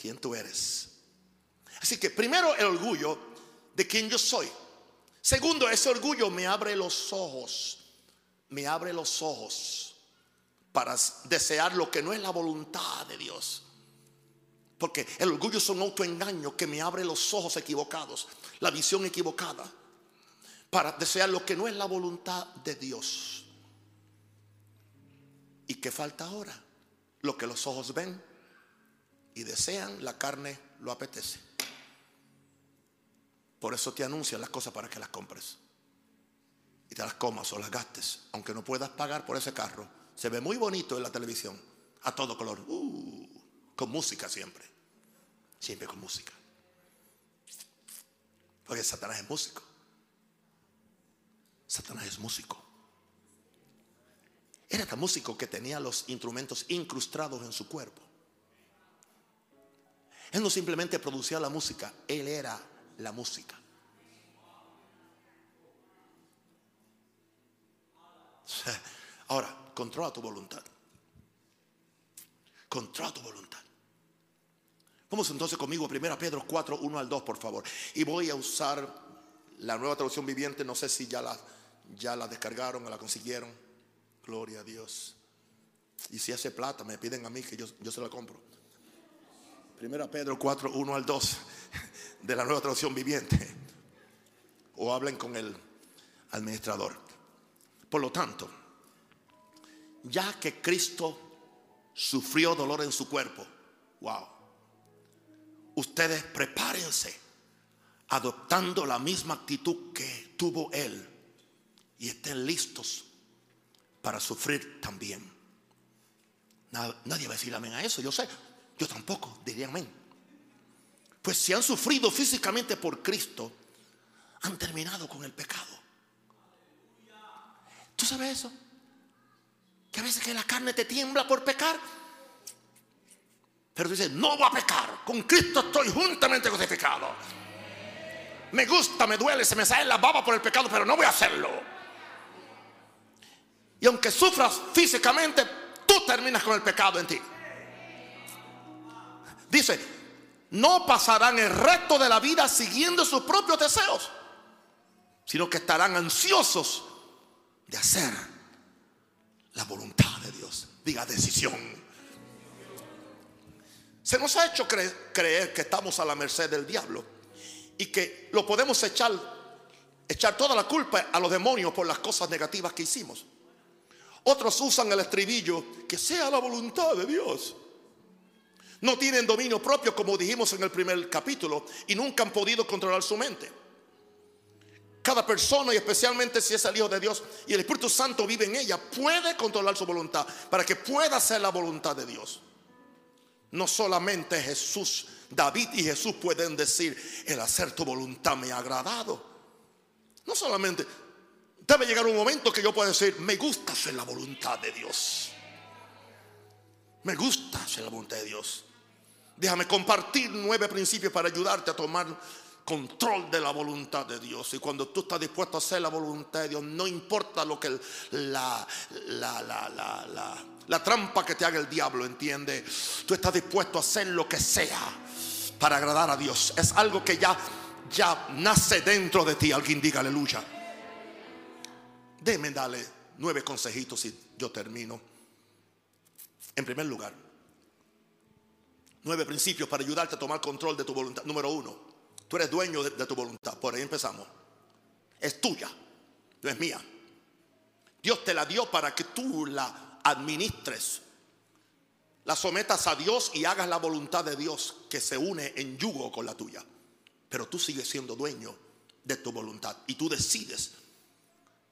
quién tú eres. Así que primero el orgullo de quién yo soy. Segundo, ese orgullo me abre los ojos, me abre los ojos para desear lo que no es la voluntad de Dios. Porque el orgullo es un autoengaño que me abre los ojos equivocados, la visión equivocada, para desear lo que no es la voluntad de Dios. ¿Y qué falta ahora? Lo que los ojos ven, y desean, la carne lo apetece. Por eso te anuncian las cosas para que las compres. Y te las comas o las gastes. Aunque no puedas pagar por ese carro. Se ve muy bonito en la televisión. A todo color. Uh, con música siempre. Siempre con música. Porque Satanás es músico. Satanás es músico. Era tan músico que tenía los instrumentos incrustados en su cuerpo. Él no simplemente producía la música, Él era la música. Ahora, controla tu voluntad. Controla tu voluntad. Vamos entonces conmigo a 1 Pedro 4, 1 al 2, por favor. Y voy a usar la nueva traducción viviente. No sé si ya la, ya la descargaron o la consiguieron. Gloria a Dios. Y si hace plata, me piden a mí que yo, yo se la compro. Primera Pedro 4, 1 al 2 de la nueva traducción viviente. O hablen con el administrador. Por lo tanto, ya que Cristo sufrió dolor en su cuerpo, wow, ustedes prepárense adoptando la misma actitud que tuvo Él y estén listos para sufrir también. Nadie va a decir amén a eso, yo sé. Yo tampoco, diría amén. Pues si han sufrido físicamente por Cristo, han terminado con el pecado. ¿Tú sabes eso? Que a veces que la carne te tiembla por pecar. Pero tú dices, no voy a pecar. Con Cristo estoy juntamente crucificado. Me gusta, me duele, se me sale la baba por el pecado, pero no voy a hacerlo. Y aunque sufras físicamente, tú terminas con el pecado en ti. Dice, no pasarán el resto de la vida siguiendo sus propios deseos, sino que estarán ansiosos de hacer la voluntad de Dios. Diga decisión. Se nos ha hecho creer que estamos a la merced del diablo y que lo podemos echar, echar toda la culpa a los demonios por las cosas negativas que hicimos. Otros usan el estribillo, que sea la voluntad de Dios. No tienen dominio propio, como dijimos en el primer capítulo, y nunca han podido controlar su mente. Cada persona, y especialmente si es el Hijo de Dios y el Espíritu Santo vive en ella, puede controlar su voluntad para que pueda hacer la voluntad de Dios. No solamente Jesús, David y Jesús pueden decir, el hacer tu voluntad me ha agradado. No solamente, debe llegar un momento que yo pueda decir, me gusta hacer la voluntad de Dios. Me gusta hacer la voluntad de Dios. Déjame compartir nueve principios para ayudarte a tomar control de la voluntad de Dios. Y cuando tú estás dispuesto a hacer la voluntad de Dios, no importa lo que la, la, la, la trampa que te haga el diablo, entiende. Tú estás dispuesto a hacer lo que sea para agradar a Dios. Es algo que ya, ya nace dentro de ti. Alguien diga aleluya. Déjeme darle nueve consejitos y yo termino. En primer lugar, nueve principios para ayudarte a tomar control de tu voluntad. Número uno, tú eres dueño de, tu voluntad. Por ahí empezamos. Es tuya, no es mía. Dios te la dio para que tú la administres, la sometas a Dios y hagas la voluntad de Dios que se une en yugo con la tuya. Pero tú sigues siendo dueño de tu voluntad y tú decides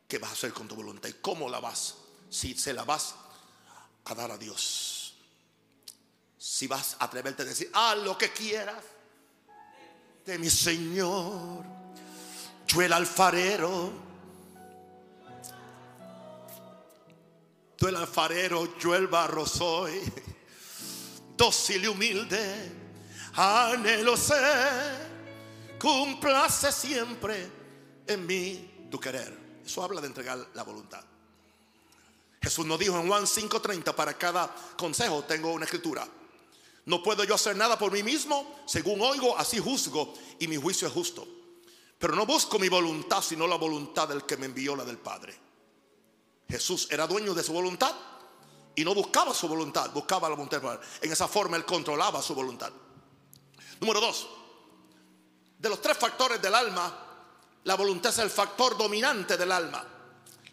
qué vas a hacer con tu voluntad y cómo la vas. Si se la vas a dar a Dios. Si vas a atreverte a decir, haz lo que quieras de mi Señor. Yo el alfarero. Tú el alfarero, yo el barro soy. Dócil y humilde, anhelo ser. Cumplace siempre en mí tu querer. Eso habla de entregar la voluntad. Jesús nos dijo en Juan 5:30, para cada consejo tengo una escritura. No puedo yo hacer nada por mí mismo, según oigo, así juzgo, y mi juicio es justo. Pero no busco mi voluntad, sino la voluntad del que me envió, la del Padre. Jesús era dueño de su voluntad y no buscaba su voluntad, buscaba la voluntad del Padre. En esa forma él controlaba su voluntad. Número dos, de los tres factores del alma, la voluntad es el factor dominante del alma.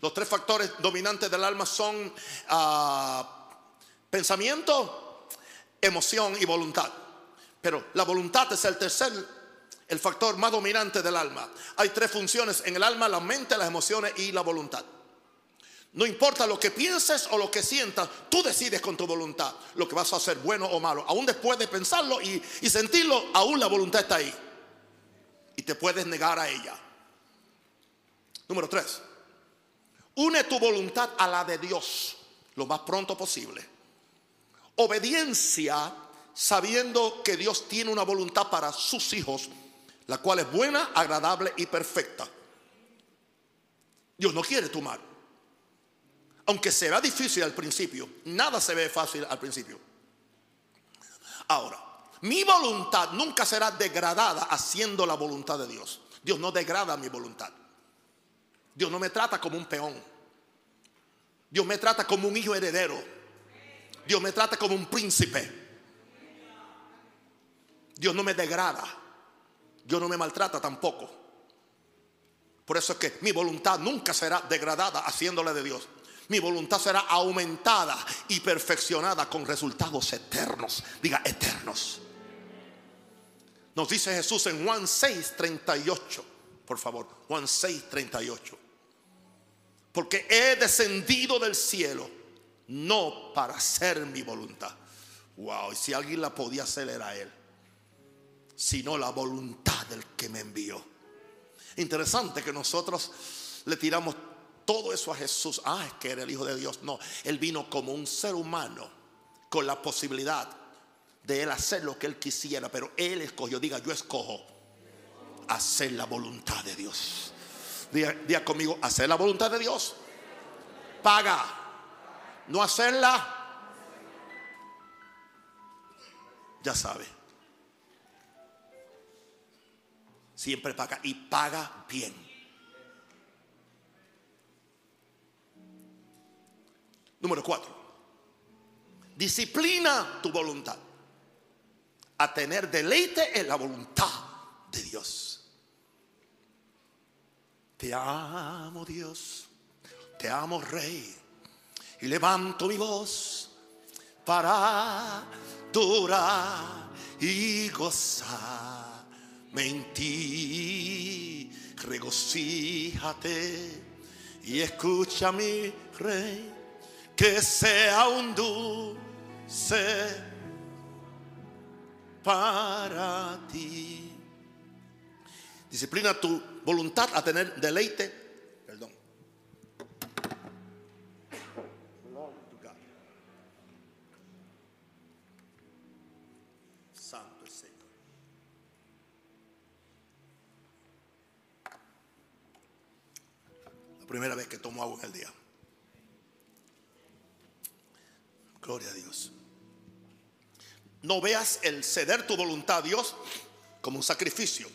Los tres factores dominantes del alma son ah, pensamiento, emoción y voluntad. Pero la voluntad es el tercer, el factor más dominante del alma. Hay tres funciones en el alma, la mente, las emociones y la voluntad. No importa lo que pienses o lo que sientas, tú decides con tu voluntad lo que vas a hacer, bueno o malo. Aún después de pensarlo y, y sentirlo, aún la voluntad está ahí. Y te puedes negar a ella. Número tres, une tu voluntad a la de Dios lo más pronto posible. Obediencia sabiendo que Dios tiene una voluntad para sus hijos, la cual es buena, agradable y perfecta. Dios no quiere tu mal. Aunque será difícil al principio, nada se ve fácil al principio. Ahora, mi voluntad nunca será degradada haciendo la voluntad de Dios. Dios no degrada mi voluntad. Dios no me trata como un peón. Dios me trata como un hijo heredero. Dios me trata como un príncipe. Dios no me degrada. Dios no me maltrata tampoco. Por eso es que mi voluntad nunca será degradada haciéndole de Dios. Mi voluntad será aumentada y perfeccionada con resultados eternos. Diga eternos. Nos dice Jesús en Juan 6, 38. Por favor, Juan 6, 38 porque he descendido del cielo, no para hacer mi voluntad. Wow, y si alguien la podía hacer era él, sino la voluntad del que me envió. Interesante que nosotros le tiramos todo eso a Jesús. Ah, es que era el Hijo de Dios. No, él vino como un ser humano con la posibilidad de él hacer lo que él quisiera, pero él escogió, diga, yo escojo hacer la voluntad de Dios. Día, conmigo, hacer la voluntad de Dios. Paga. No hacerla. Ya sabe. Siempre paga y paga bien. Número cuatro. Disciplina tu voluntad. A tener deleite en la voluntad de Dios. Te amo Dios, te amo Rey, y levanto mi voz para adorar y gozarme en ti. Regocíjate y escucha mi Rey, que sea un dulce para ti. Disciplina tu voluntad a tener deleite. Perdón. Santo Señor. Primera vez que tomo agua en el día. Gloria a Dios. No veas el ceder tu voluntad a Dios como un sacrificio.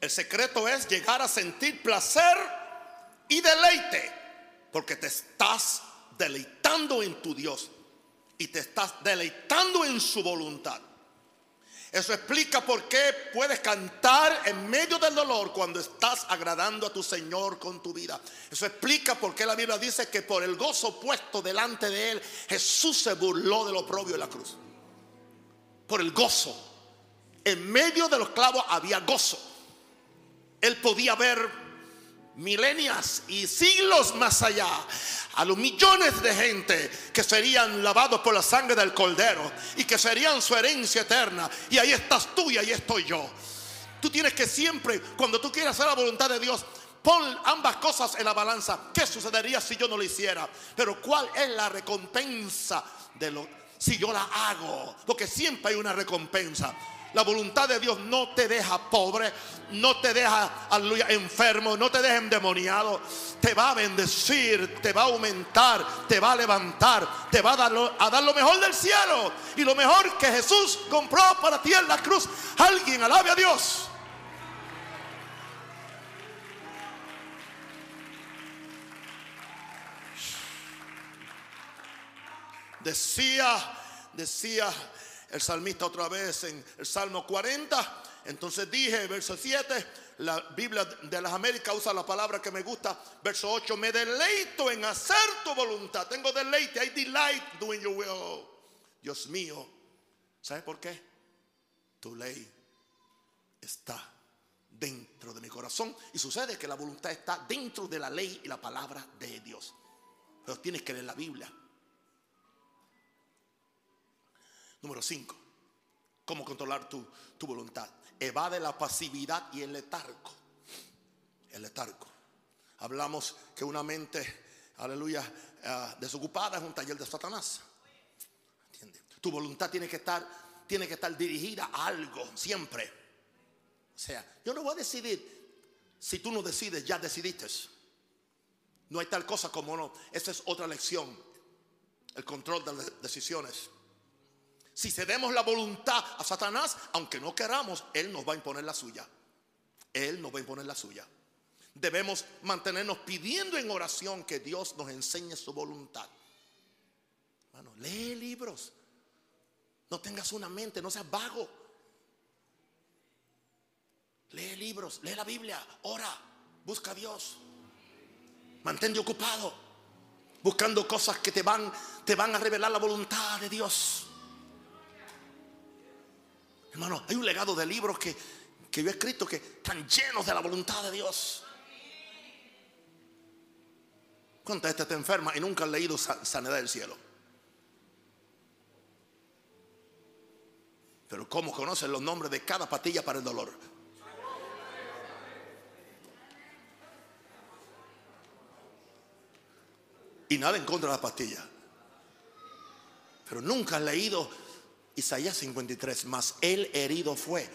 El secreto es llegar a sentir placer y deleite, porque te estás deleitando en tu Dios y te estás deleitando en su voluntad. Eso explica por qué puedes cantar en medio del dolor cuando estás agradando a tu Señor con tu vida. Eso explica por qué la Biblia dice que por el gozo puesto delante de Él, Jesús se burló de lo propio de la cruz. Por el gozo. En medio de los clavos había gozo. Él podía ver milenias y siglos más allá a los millones de gente que serían lavados por la sangre del cordero y que serían su herencia eterna. Y ahí estás tú y ahí estoy yo. Tú tienes que siempre, cuando tú quieras hacer la voluntad de Dios, pon ambas cosas en la balanza. ¿Qué sucedería si yo no lo hiciera? Pero ¿cuál es la recompensa de lo si yo la hago? Porque siempre hay una recompensa. La voluntad de Dios no te deja pobre, no te deja, enfermo, no te deja endemoniado. Te va a bendecir, te va a aumentar, te va a levantar, te va a dar, lo, a dar lo mejor del cielo. Y lo mejor que Jesús compró para ti en la cruz. Alguien alabe a Dios. Decía, decía el salmista otra vez en el Salmo 40. Entonces dije, verso 7, la Biblia de las Américas usa la palabra que me gusta. Verso 8, me deleito en hacer tu voluntad. Tengo deleite, I delight doing your will. Dios mío, ¿sabe por qué? Tu ley está dentro de mi corazón. Y sucede que la voluntad está dentro de la ley y la palabra de Dios. Pero tienes que leer la Biblia. Número 5. ¿Cómo controlar tu, tu, voluntad? Evade la pasividad y el letargo. El letargo. Hablamos que una mente, aleluya, uh, desocupada es un taller de Satanás. ¿Entiendes? Tu voluntad tiene que estar, tiene que estar dirigida a algo siempre. O sea, yo no voy a decidir. Si tú no decides, ya decidiste. No hay tal cosa como no. Esa es otra lección. El control de las decisiones. Si cedemos la voluntad a Satanás, aunque no queramos, Él nos va a imponer la suya. Él nos va a imponer la suya. Debemos mantenernos pidiendo en oración que Dios nos enseñe su voluntad. Bueno, lee libros. No tengas una mente, no seas vago. Lee libros, lee la Biblia, ora, busca a Dios. Mantente ocupado, buscando cosas que te van, te van a revelar la voluntad de Dios. Hermano, hay un legado de libros que, que yo he escrito que están llenos de la voluntad de Dios. ¿Cuánta gente está enferma y nunca han leído Sanidad del Cielo? Pero ¿cómo conocen los nombres de cada patilla para el dolor? Y nada en contra de la pastilla. Pero nunca han leído Isaías 53, mas él herido fue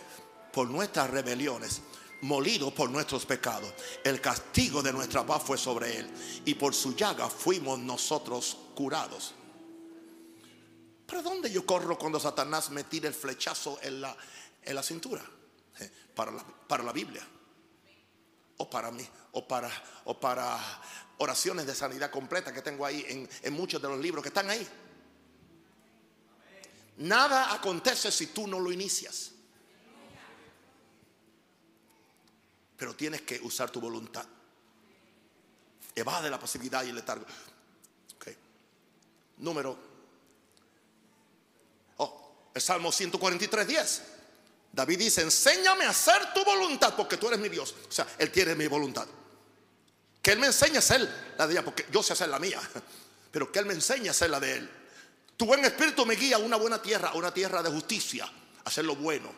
por nuestras rebeliones, molido por nuestros pecados. El castigo de nuestra paz fue sobre él y por su llaga fuimos nosotros curados. ¿Para dónde yo corro cuando Satanás me tira el flechazo en la, en la cintura? Eh, para, la, para la Biblia. O para mí, o para, o para oraciones de sanidad completa que tengo ahí en, en muchos de los libros que están ahí. Nada acontece si tú no lo inicias. Pero tienes que usar tu voluntad. Evade la pasividad y el letargo. Okay. Número. Oh, el Salmo 143, 10. David dice, enséñame a hacer tu voluntad porque tú eres mi Dios. O sea, Él tiene mi voluntad. Que Él me enseñe a hacer la de ella, porque yo sé hacer la mía. Pero que Él me enseñe a hacer la de Él. Tu buen espíritu me guía a una buena tierra, a una tierra de justicia, a hacer lo bueno.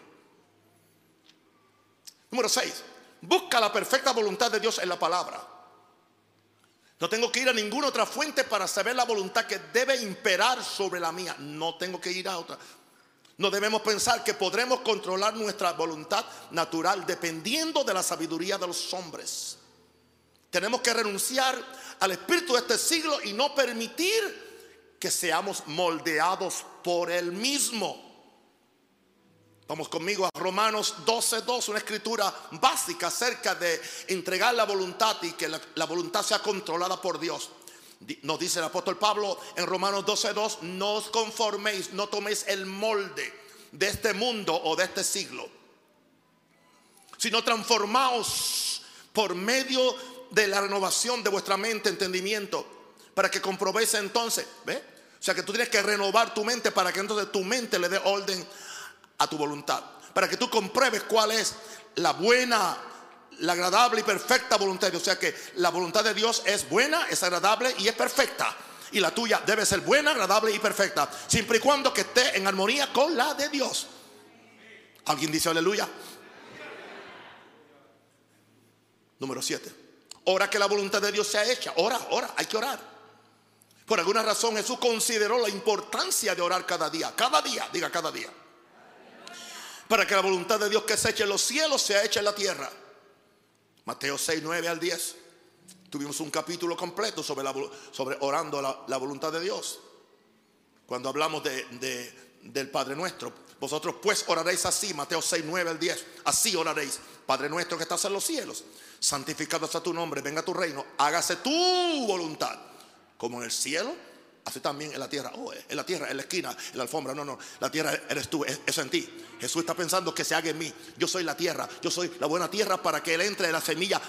Número 6. Busca la perfecta voluntad de Dios en la palabra. No tengo que ir a ninguna otra fuente para saber la voluntad que debe imperar sobre la mía. No tengo que ir a otra. No debemos pensar que podremos controlar nuestra voluntad natural dependiendo de la sabiduría de los hombres. Tenemos que renunciar al espíritu de este siglo y no permitir que seamos moldeados por el mismo. Vamos conmigo a Romanos 12.2, una escritura básica acerca de entregar la voluntad y que la, voluntad sea controlada por Dios. Di- Nos dice el apóstol Pablo en Romanos 12.2, no os conforméis, no toméis el molde de este mundo o de este siglo, sino transformaos por medio de la renovación de vuestra mente, entendimiento, para que comprobéis entonces, ¿ve? O sea que tú tienes que renovar tu mente para que entonces tu mente le dé orden a tu voluntad, para que tú compruebes cuál es la buena, la agradable y perfecta voluntad de Dios. O sea que la voluntad de Dios es buena, es agradable y es perfecta. Y la tuya debe ser buena, agradable y perfecta, siempre y cuando que esté en armonía con la de Dios. ¿Alguien dice aleluya? Número 7. Ora que la voluntad de Dios sea hecha. Ora, ora, hay que orar. Por alguna razón Jesús consideró la importancia de orar cada día. Cada día, diga cada día. Para que la voluntad de Dios que se eche en los cielos sea hecha en la tierra. Mateo 6, 9 al 10. Tuvimos un capítulo completo sobre, la, sobre orando la, la voluntad de Dios. Cuando hablamos de, de- del Padre nuestro. Vosotros pues oraréis así, Mateo 6, 9 al 10. Así oraréis. Padre nuestro que estás en los cielos. Santificado sea tu nombre, venga tu reino. Hágase tu voluntad. Como en el cielo, así también en la tierra. Oh, en la tierra, en la esquina, en la alfombra. No, no. La tierra eres tú, es en ti. Jesús está pensando que se haga en mí. Yo soy la tierra. Yo soy la buena tierra para que Él entre en la semilla.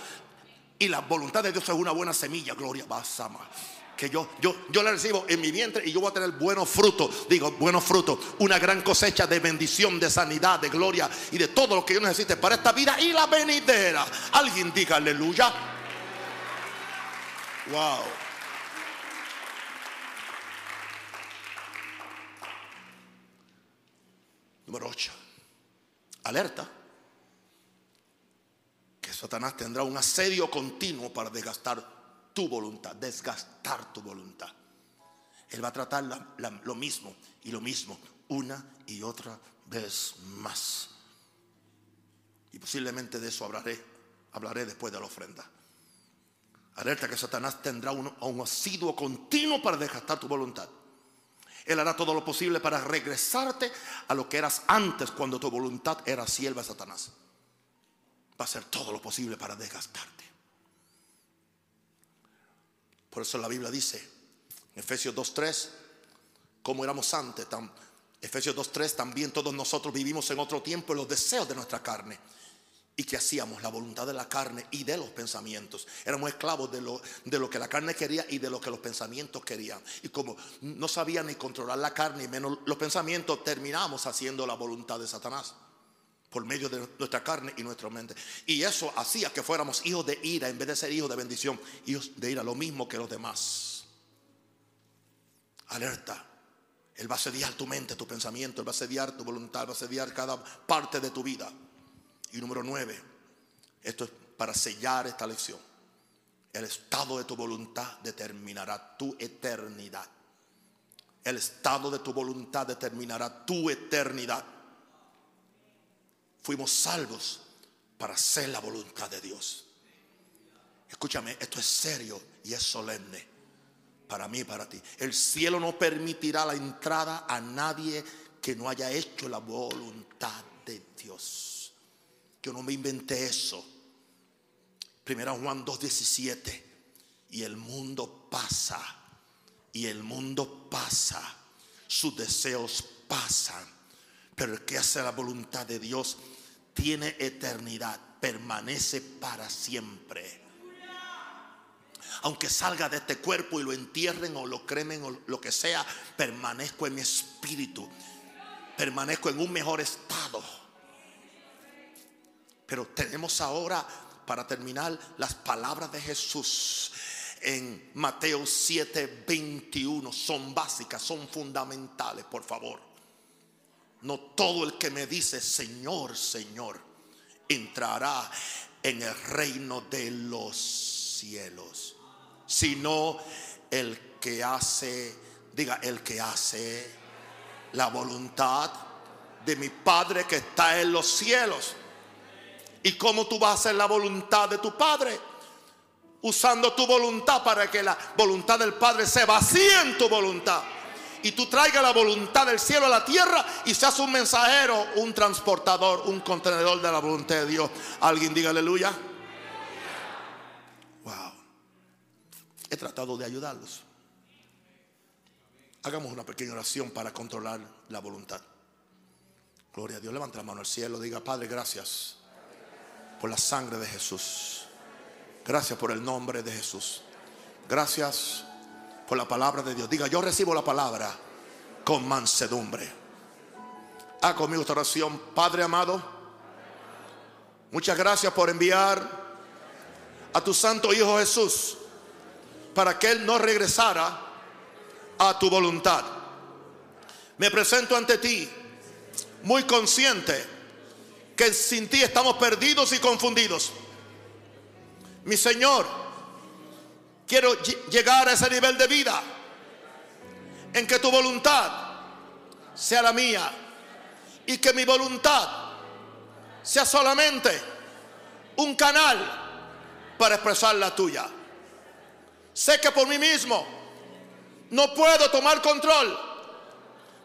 Y la voluntad de Dios es una buena semilla, gloria, basama. Que yo, yo, yo la recibo en mi vientre y yo voy a tener buenos frutos. Digo, buenos frutos. Una gran cosecha de bendición, de sanidad, de gloria y de todo lo que yo necesite para esta vida y la venidera. Alguien diga aleluya. Wow. Número 8. Alerta que Satanás tendrá un asedio continuo para desgastar tu voluntad, desgastar tu voluntad. Él va a tratar lo mismo y lo mismo una y otra vez más. Y posiblemente de eso hablaré, hablaré después de la ofrenda. Alerta que Satanás tendrá un asiduo continuo para desgastar tu voluntad. Él hará todo lo posible para regresarte a lo que eras antes cuando tu voluntad era sierva de Satanás. Va a hacer todo lo posible para desgastarte. Por eso la Biblia dice, en Efesios 2.3, como éramos antes, tam- Efesios 2.3, también todos nosotros vivimos en otro tiempo en los deseos de nuestra carne. Y que hacíamos la voluntad de la carne y de los pensamientos. Éramos esclavos de lo, de lo que la carne quería y de lo que los pensamientos querían. Y como no sabían ni controlar la carne y menos los pensamientos, terminamos haciendo la voluntad de Satanás por medio de nuestra carne y nuestra mente. Y eso hacía que fuéramos hijos de ira en vez de ser hijos de bendición, hijos de ira, lo mismo que los demás. Alerta. Él va a sediar tu mente, tu pensamiento, Él va a sediar tu voluntad, va a sediar cada parte de tu vida. Y número nueve, esto es para sellar esta lección. El estado de tu voluntad determinará tu eternidad. El estado de tu voluntad determinará tu eternidad. Fuimos salvos para hacer la voluntad de Dios. Escúchame, esto es serio y es solemne para mí y para ti. El cielo no permitirá la entrada a nadie que no haya hecho la voluntad de Dios. Yo no me inventé eso. Primera Juan 2:17. Y el mundo pasa. Y el mundo pasa. Sus deseos pasan. Pero el que hace la voluntad de Dios tiene eternidad. Permanece para siempre. Aunque salga de este cuerpo y lo entierren o lo cremen o lo que sea, permanezco en mi espíritu. Permanezco en un mejor estado. Pero tenemos ahora, para terminar, las palabras de Jesús en Mateo 7, 21. Son básicas, son fundamentales, por favor. No todo el que me dice, Señor, Señor, entrará en el reino de los cielos, sino el que hace, diga, el que hace la voluntad de mi Padre que está en los cielos. ¿Y cómo tú vas a hacer la voluntad de tu Padre? usando tu voluntad para que la voluntad del Padre se vacíe en tu voluntad. Y tú traigas la voluntad del cielo a la tierra y seas un mensajero, un transportador, un contenedor de la voluntad de Dios. Alguien diga aleluya. Wow. He tratado de ayudarlos. Hagamos una pequeña oración para controlar la voluntad. Gloria a Dios. Levanta la mano al cielo. Diga, Padre, gracias por la sangre de Jesús. Gracias por el nombre de Jesús. Gracias por la palabra de Dios. Diga, yo recibo la palabra con mansedumbre. Haga conmigo esta oración. Padre amado, muchas gracias por enviar a tu santo Hijo Jesús para que Él no regresara a tu voluntad. Me presento ante ti muy consciente que sin ti estamos perdidos y confundidos. Mi Señor, quiero llegar a ese nivel de vida en que tu voluntad sea la mía y que mi voluntad sea solamente un canal para expresar la tuya. Sé que por mí mismo no puedo tomar control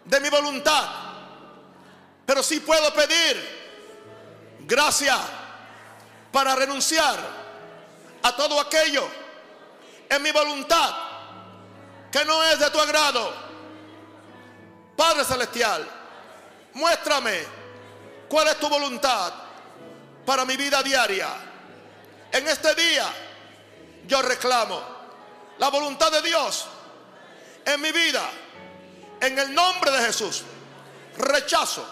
de mi voluntad, pero sí puedo pedir gracia para renunciar a todo aquello en mi voluntad que no es de tu agrado. Padre Celestial, muéstrame cuál es tu voluntad para mi vida diaria. En este día yo reclamo la voluntad de Dios en mi vida. En el nombre de Jesús, rechazo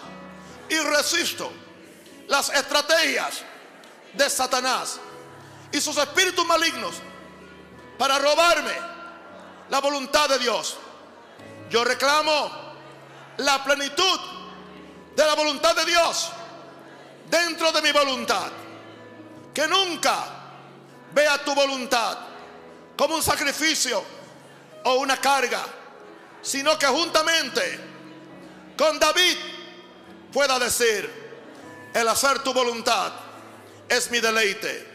y resisto las estrategias de Satanás y sus espíritus malignos para robarme la voluntad de Dios. Yo reclamo la plenitud de la voluntad de Dios dentro de mi voluntad. Que nunca vea tu voluntad como un sacrificio o una carga, sino que juntamente con David pueda decir, el hacer tu voluntad es mi deleite.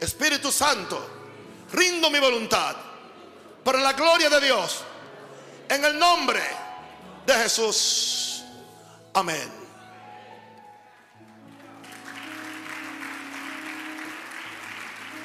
Espíritu Santo, rindo mi voluntad para la gloria de Dios, en el nombre de Jesús. Amén.